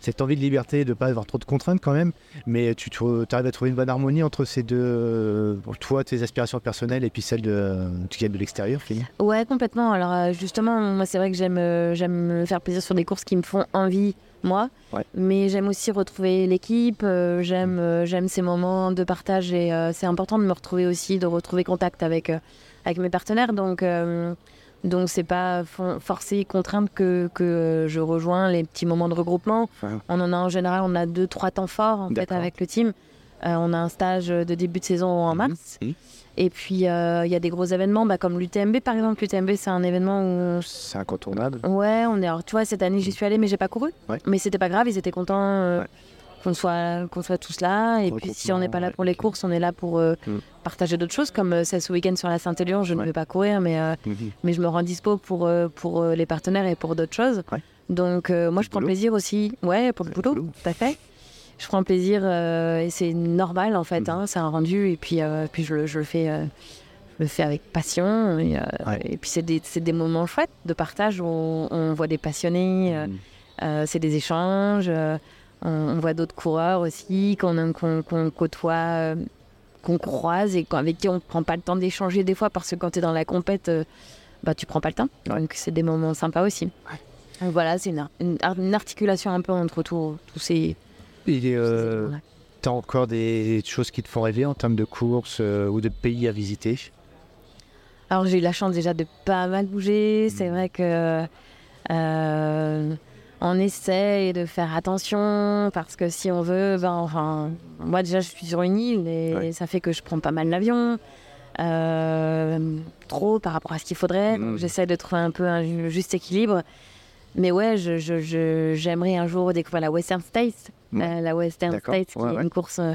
cette envie de liberté, de pas avoir trop de contraintes quand même, mais tu arrives à trouver une bonne harmonie entre ces deux, euh, toi, tes aspirations personnelles, et puis celles de, qui viennent de l'extérieur.
Ouais, complètement. Alors, euh, justement, moi, c'est vrai que j'aime euh, j'aime me faire plaisir sur des courses qui me font envie, moi.
Ouais.
Mais j'aime aussi retrouver l'équipe. euh, j'aime euh, j'aime ces moments de partage et euh, c'est important de me retrouver aussi, de retrouver contact avec, euh, avec mes partenaires. Donc, euh, donc c'est pas for- forcé, contrainte que, que je rejoins les petits moments de regroupement. On en a en général, on a deux, trois temps forts en fait avec le team. Euh, on a un stage de début de saison en
Mhm.
mars.
Mhm.
Et puis, euh, il y a des gros événements, bah, comme l'UTMB par exemple. L'UTMB, c'est un événement où.
C'est incontournable.
Ouais, on est. alors, tu vois, cette année, j'y suis allée, mais j'ai pas couru.
Ouais.
Mais c'était pas grave, ils étaient contents euh,
Ouais.
Qu'on soit, qu'on soit tous là. Et puis, si on n'est pas là pour les courses, on est là pour euh,
Mm.
partager d'autres choses. Comme euh, c'est ce week-end sur la Saint-Élion, je ne vais pas courir, mais, euh, mais je me rends dispo pour, euh, pour les partenaires et pour d'autres choses.
Ouais.
Donc, moi, je prends
boulot.
plaisir aussi. Ouais, pour le boulot,
boulot.
tout à fait. Je prends plaisir et c'est normal en fait.
Mhm.
hein, c'est un rendu et puis, puis je, le- je le fais. je le fais avec passion et,
Ouais.
et puis c'est des, des moments chouettes de partage où on, on voit des passionnés, euh, c'est des échanges, on, on voit d'autres coureurs aussi qu'on qu'on- qu'on côtoie, euh, qu'on croise et avec qui on ne prend pas le temps d'échanger des fois parce que quand tu es dans la compète, euh, bah, tu prends pas le temps.
Ouais.
Donc c'est des moments sympas aussi. Donc voilà, c'est une, une ar- une articulation un peu entre tout- tous ces,
Et euh,
éléments-là.
t'as encore des choses qui te font rêver en termes de courses euh, ou de pays à visiter?
Alors j'ai eu la chance déjà de pas mal bouger. C'est vrai que euh, on essaie de faire attention parce que si on veut, ben enfin, moi déjà je suis sur une île et
Ouais.
ça fait que je prends pas mal l'avion. euh, trop par rapport à ce qu'il faudrait. Donc
Mm.
j'essaie de trouver un peu un ju- juste équilibre. Mais ouais, je, je- je- j'aimerais un jour découvrir la Western States.
Mm.
Euh, la Western. States, qui
Ouais,
est
ouais.
une course euh,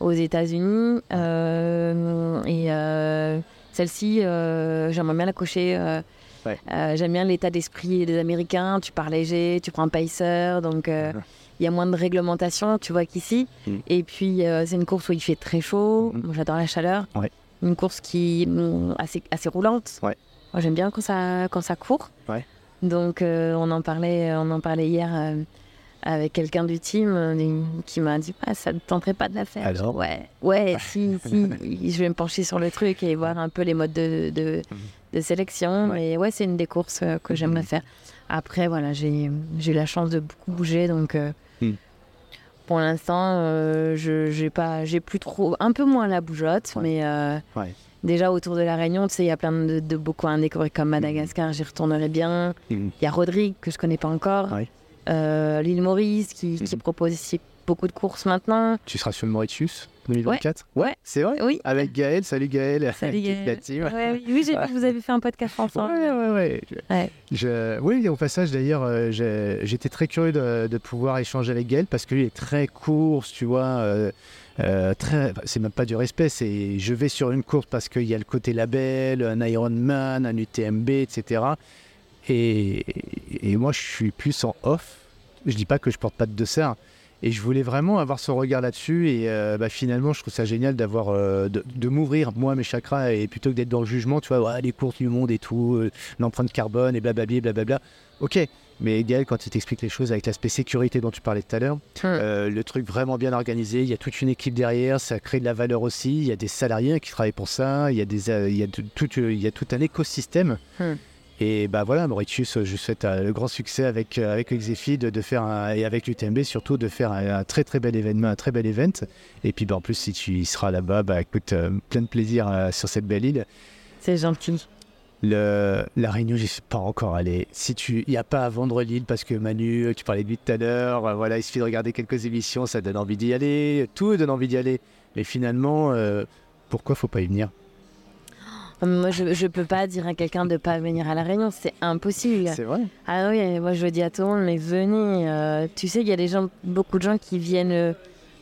aux États-Unis. Euh, et celle-ci, j'aimerais bien la cocher. Euh,
Ouais.
Euh, J'aime bien l'état d'esprit des Américains. Tu pars léger, tu prends un pacer, donc euh,
Mhm.
il y a moins de réglementation, tu vois qu'ici.
Mhm.
Et puis euh, c'est une course où il fait très chaud. Moi, j'adore la chaleur.
Ouais.
Une course qui est assez, assez roulante. Moi, j'aime bien quand ça, quand ça court. Donc on en parlait, on en parlait hier. avec quelqu'un du team qui m'a dit ah, ça ne tenterait pas de la faire.
Alors
Ouais, ouais, si, si, je vais me pencher sur le truc et voir un peu les modes de, de, de sélection.
Mhm. Ouais.
Mais ouais, c'est une des courses euh, que j'aimerais faire. Après, voilà, j'ai eu la chance de beaucoup bouger, donc euh,
Mhm.
pour l'instant, euh, je j'ai pas, j'ai plus trop, un peu moins la bougeotte,
Ouais.
mais euh,
Ouais.
déjà autour de la Réunion, tu sais, il y a plein de, de beaux coins à découvrir comme Madagascar, j'y retournerai bien.
Mhm.
Il y a Rodrigue que je connais pas encore. L'île Maurice qui, qui
Mhm.
propose ici beaucoup de courses maintenant.
Tu seras sur le Mauritius? 2024
Ouais.
C'est vrai
Oui.
Avec Gaël, salut Gaël.
Salut, Gaël.
la team.
Ouais, oui, oui, j'ai vu que vous avez fait un podcast ensemble.
Ouais, ouais, ouais. Je-
Ouais.
je- oui, au passage, d'ailleurs, euh, j'étais très curieux de, de pouvoir échanger avec Gaël parce qu'il est très course, tu vois. euh, euh, très, c'est même pas du respect, c'est je vais sur une course parce qu'il y a le côté label, un Ironman, un UTMB, etc. Et, et moi, je suis plus en off. Je dis pas que je porte pas de dessert. Et je voulais vraiment avoir son regard là-dessus. Et euh, bah, finalement, je trouve ça génial d'avoir euh, de, de m'ouvrir, moi, mes chakras, et plutôt que d'être dans le jugement, tu vois, ouais, les courses du monde et tout, euh, l'empreinte carbone et blablabla, blablabla. Ok, mais Gaël, quand il t'explique les choses avec l'aspect sécurité dont tu parlais tout à l'heure, euh, le truc vraiment bien organisé, il y a toute une équipe derrière, ça crée de la valeur aussi, il y a des salariés qui travaillent pour ça, il y a, des, il y a, tout, tout- il y a tout un écosystème.
Hmm.
Et bah voilà, Mauritius, je souhaite euh, le grand succès avec, euh, avec de, de faire un- et avec l'UTMB surtout de faire un, un très très bel événement, un très bel event. Et puis bah, en plus, si tu y seras là-bas, bah écoute, euh, plein de plaisir euh, sur cette belle île.
C'est gentil.
Le, la Réunion, j'y suis pas encore allé. Si tu, il n'y a pas à vendre l'île parce que Manu, tu parlais de lui tout à l'heure. euh, Voilà, il suffit de regarder quelques émissions, ça donne envie d'y aller. Tout donne envie d'y aller. Mais finalement, euh, pourquoi faut pas y venir?
Moi, je ne peux pas dire à quelqu'un de ne pas venir à La Réunion, c'est impossible.
C'est vrai.
Ah oui, moi je dis à tout le monde, mais venez. euh, tu sais, il y a des gens, beaucoup de gens qui viennent euh,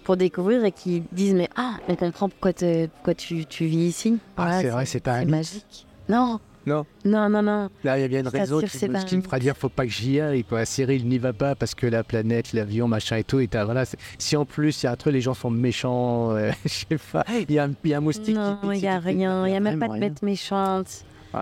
pour découvrir et qui disent, mais ah, mais comprends pourquoi, te- pourquoi tu, tu vis ici.
Ah,
Voilà,
c'est vrai, c'est pas
magique. Non.
Non.
Non, non, non.
Là, il y a bien une
t'assure
qui, qui me fera dire faut pas que j'y aille. Quoi. Cyril n'y va pas parce que la planète, l'avion, machin et tout. Et voilà, si en plus il y a un truc, les gens sont méchants, euh, je sais pas. Il y a, un- il y a un moustique
Non, il n'y a rien. Il n'y a même pas de bête méchante.
Ouais.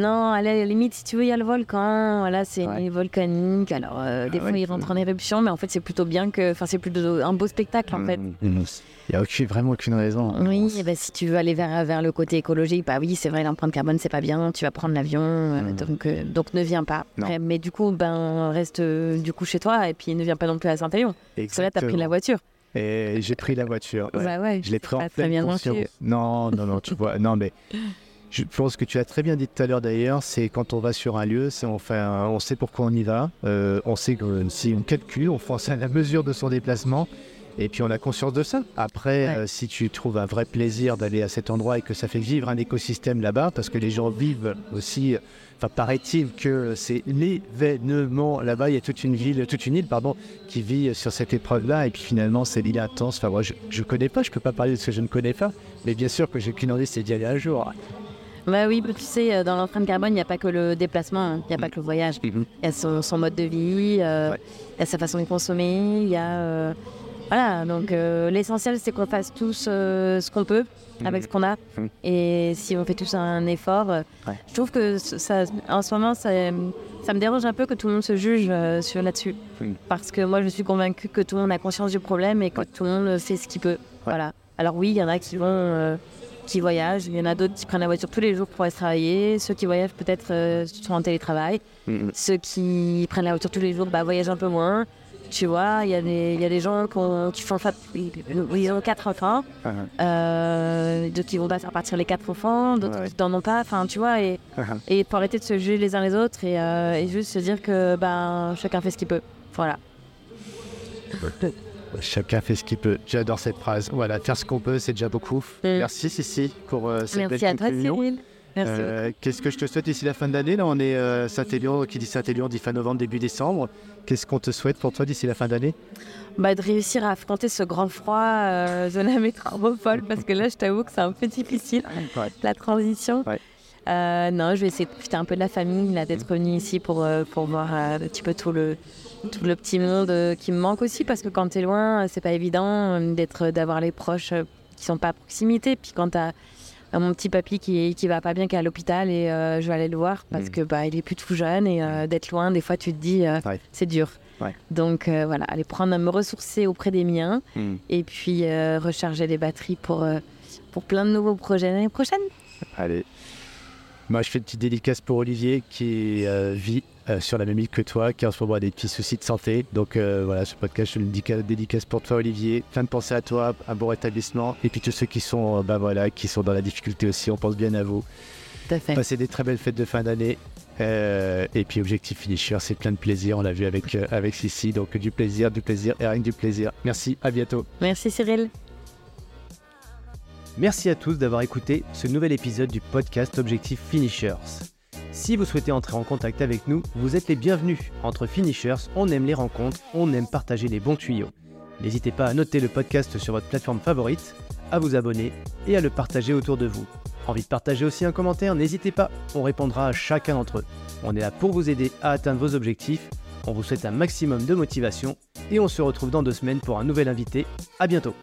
Non, à la limite, si tu veux, il y a le volcan. Voilà, c'est
Ouais.
volcanique. Alors, euh, des
Ah
fois,
ouais.
il rentre en éruption, mais en fait, c'est plutôt bien que. Enfin, c'est plutôt un beau spectacle, en fait.
Mm, mm. Il n'y a aucune- vraiment aucune raison.
Oui, ben, si tu veux aller vers, vers le côté écologique, bah oui, c'est vrai, l'empreinte carbone, c'est pas bien, tu vas prendre l'avion, euh,
Mhm.
donc, euh, donc ne viens pas.
Non.
Après, mais du coup, ben, reste euh, du coup chez toi et puis ne viens pas non plus à Saint-Élion. Parce que là, t'as pris la voiture.
Et j'ai pris la voiture. ouais.
Bah ouais,
Je l'ai pris en
pas
pleine
très bien non
conscience. Non, non, non, tu vois, non, mais je pense que tu as très bien dit tout à l'heure d'ailleurs, c'est quand on va sur un lieu, c'est on, fait un- on sait pourquoi on y va, euh, on sait que si on calcule, on à la mesure de son déplacement, et puis on a conscience de ça. Après,
Ouais.
euh, si tu trouves un vrai plaisir d'aller à cet endroit et que ça fait vivre un écosystème là-bas, parce que les gens vivent aussi, enfin paraît-il que c'est l'événement là-bas, il y a toute une ville, toute une île, pardon, qui vit sur cette épreuve-là, et puis finalement c'est l'île intense. Enfin, moi, je, je connais pas, je peux pas parler de ce que je ne connais pas, mais bien sûr que j'ai qu'une envie, c'est d'y aller un jour.
Bah oui, tu sais, euh, dans l'empreinte carbone, il n'y a pas que le déplacement, hein, il n'y a pas que le voyage. Il y a son, son mode de vie, euh,
Ouais.
il y a sa façon de consommer, il y a. euh, voilà, donc euh, l'essentiel, c'est qu'on fasse tous euh, ce qu'on peut avec ce qu'on a.
Mhm.
Et si on fait tous un effort, euh,
Ouais.
je trouve que ça, en ce moment, ça, ça me dérange un peu que tout le monde se juge sur là-dessus.
Mhm.
Parce que moi, je suis convaincue que tout le monde a conscience du problème et que tout le monde fait ce qu'il peut. Voilà. Alors oui, il y en a qui vont. qui voyagent, il y en a d'autres qui prennent la voiture tous les jours pour aller travailler, ceux qui voyagent peut-être sont en télétravail, ceux qui prennent la voiture tous les jours bah, voyagent un peu moins. Tu vois, il y, a des- il y a des gens qui, ont- qui font ça, ils ont quatre enfants, euh, d'autres qui vont pas faire partir les quatre enfants, d'autres
Ouais.
qui n'en ont pas, enfin tu vois, et, et pour arrêter de se juger les uns les autres et, euh, et juste se dire que ben, chacun fait ce qu'il peut. Voilà.
Chacun fait ce qu'il peut. J'adore cette phrase. Voilà, faire ce qu'on peut, c'est déjà beaucoup. Merci Sissi pour euh, cette
Merci
belle
à toi. Cyril.
Euh, Qu'est-ce que je te souhaite d'ici la fin de l'année Là, on est euh, Saint-Élion, qui dit Saint-Élion dit fin novembre, début décembre. Qu'est-ce qu'on te souhaite pour toi d'ici la fin d'année?
Bah, de réussir à affronter ce grand froid euh, de la métropole parce que là je t'avoue que c'est un peu difficile
Ouais.
la transition
Ouais.
Euh, non, je vais essayer de profiter un peu de la famille, d'être venue ici pour, euh, pour voir un petit peu tout le, tout le petit monde qui me manque aussi, parce que quand tu es loin, c'est pas évident d'être, d'avoir les proches qui sont pas à proximité. Puis quand tu as mon petit papy qui, qui va pas bien, qui est à l'hôpital, et euh, je vais aller le voir parce
Mm.
que bah, il est plus tout jeune, et euh, d'être loin, des fois, tu te dis, euh,
Ouais.
c'est dur.
Ouais.
Donc euh, voilà, aller prendre, me ressourcer auprès des miens, et puis euh, recharger les batteries pour, euh, pour plein de nouveaux projets l'année prochaine.
Allez. Moi, je fais une petite dédicace pour Olivier qui euh, vit euh, sur la même île que toi, qui en ce moment a des petits soucis de santé. Donc euh, voilà, ce podcast, je le dédica- dédicace pour toi, Olivier. Plein de pensées à toi, un bon rétablissement. Et puis tous ceux qui sont, euh, bah voilà, qui sont dans la difficulté aussi, on pense bien à vous.
Tout à fait.
Passez des très belles fêtes de fin d'année. Euh, et puis objectif finisher, c'est plein de plaisir. On l'a vu avec euh, avec Sissi, donc du plaisir, du plaisir et rien que du plaisir. Merci, à bientôt.
Merci Cyril.
Merci à tous d'avoir écouté ce nouvel épisode du podcast Objectif Finishers. Si vous souhaitez entrer en contact avec nous, vous êtes les bienvenus. Entre Finishers, on aime les rencontres, on aime partager les bons tuyaux. N'hésitez pas à noter le podcast sur votre plateforme favorite, à vous abonner et à le partager autour de vous. Envie de partager aussi un commentaire? N'hésitez pas, on répondra à chacun d'entre eux. On est là pour vous aider à atteindre vos objectifs. On vous souhaite un maximum de motivation et on se retrouve dans deux semaines pour un nouvel invité. À bientôt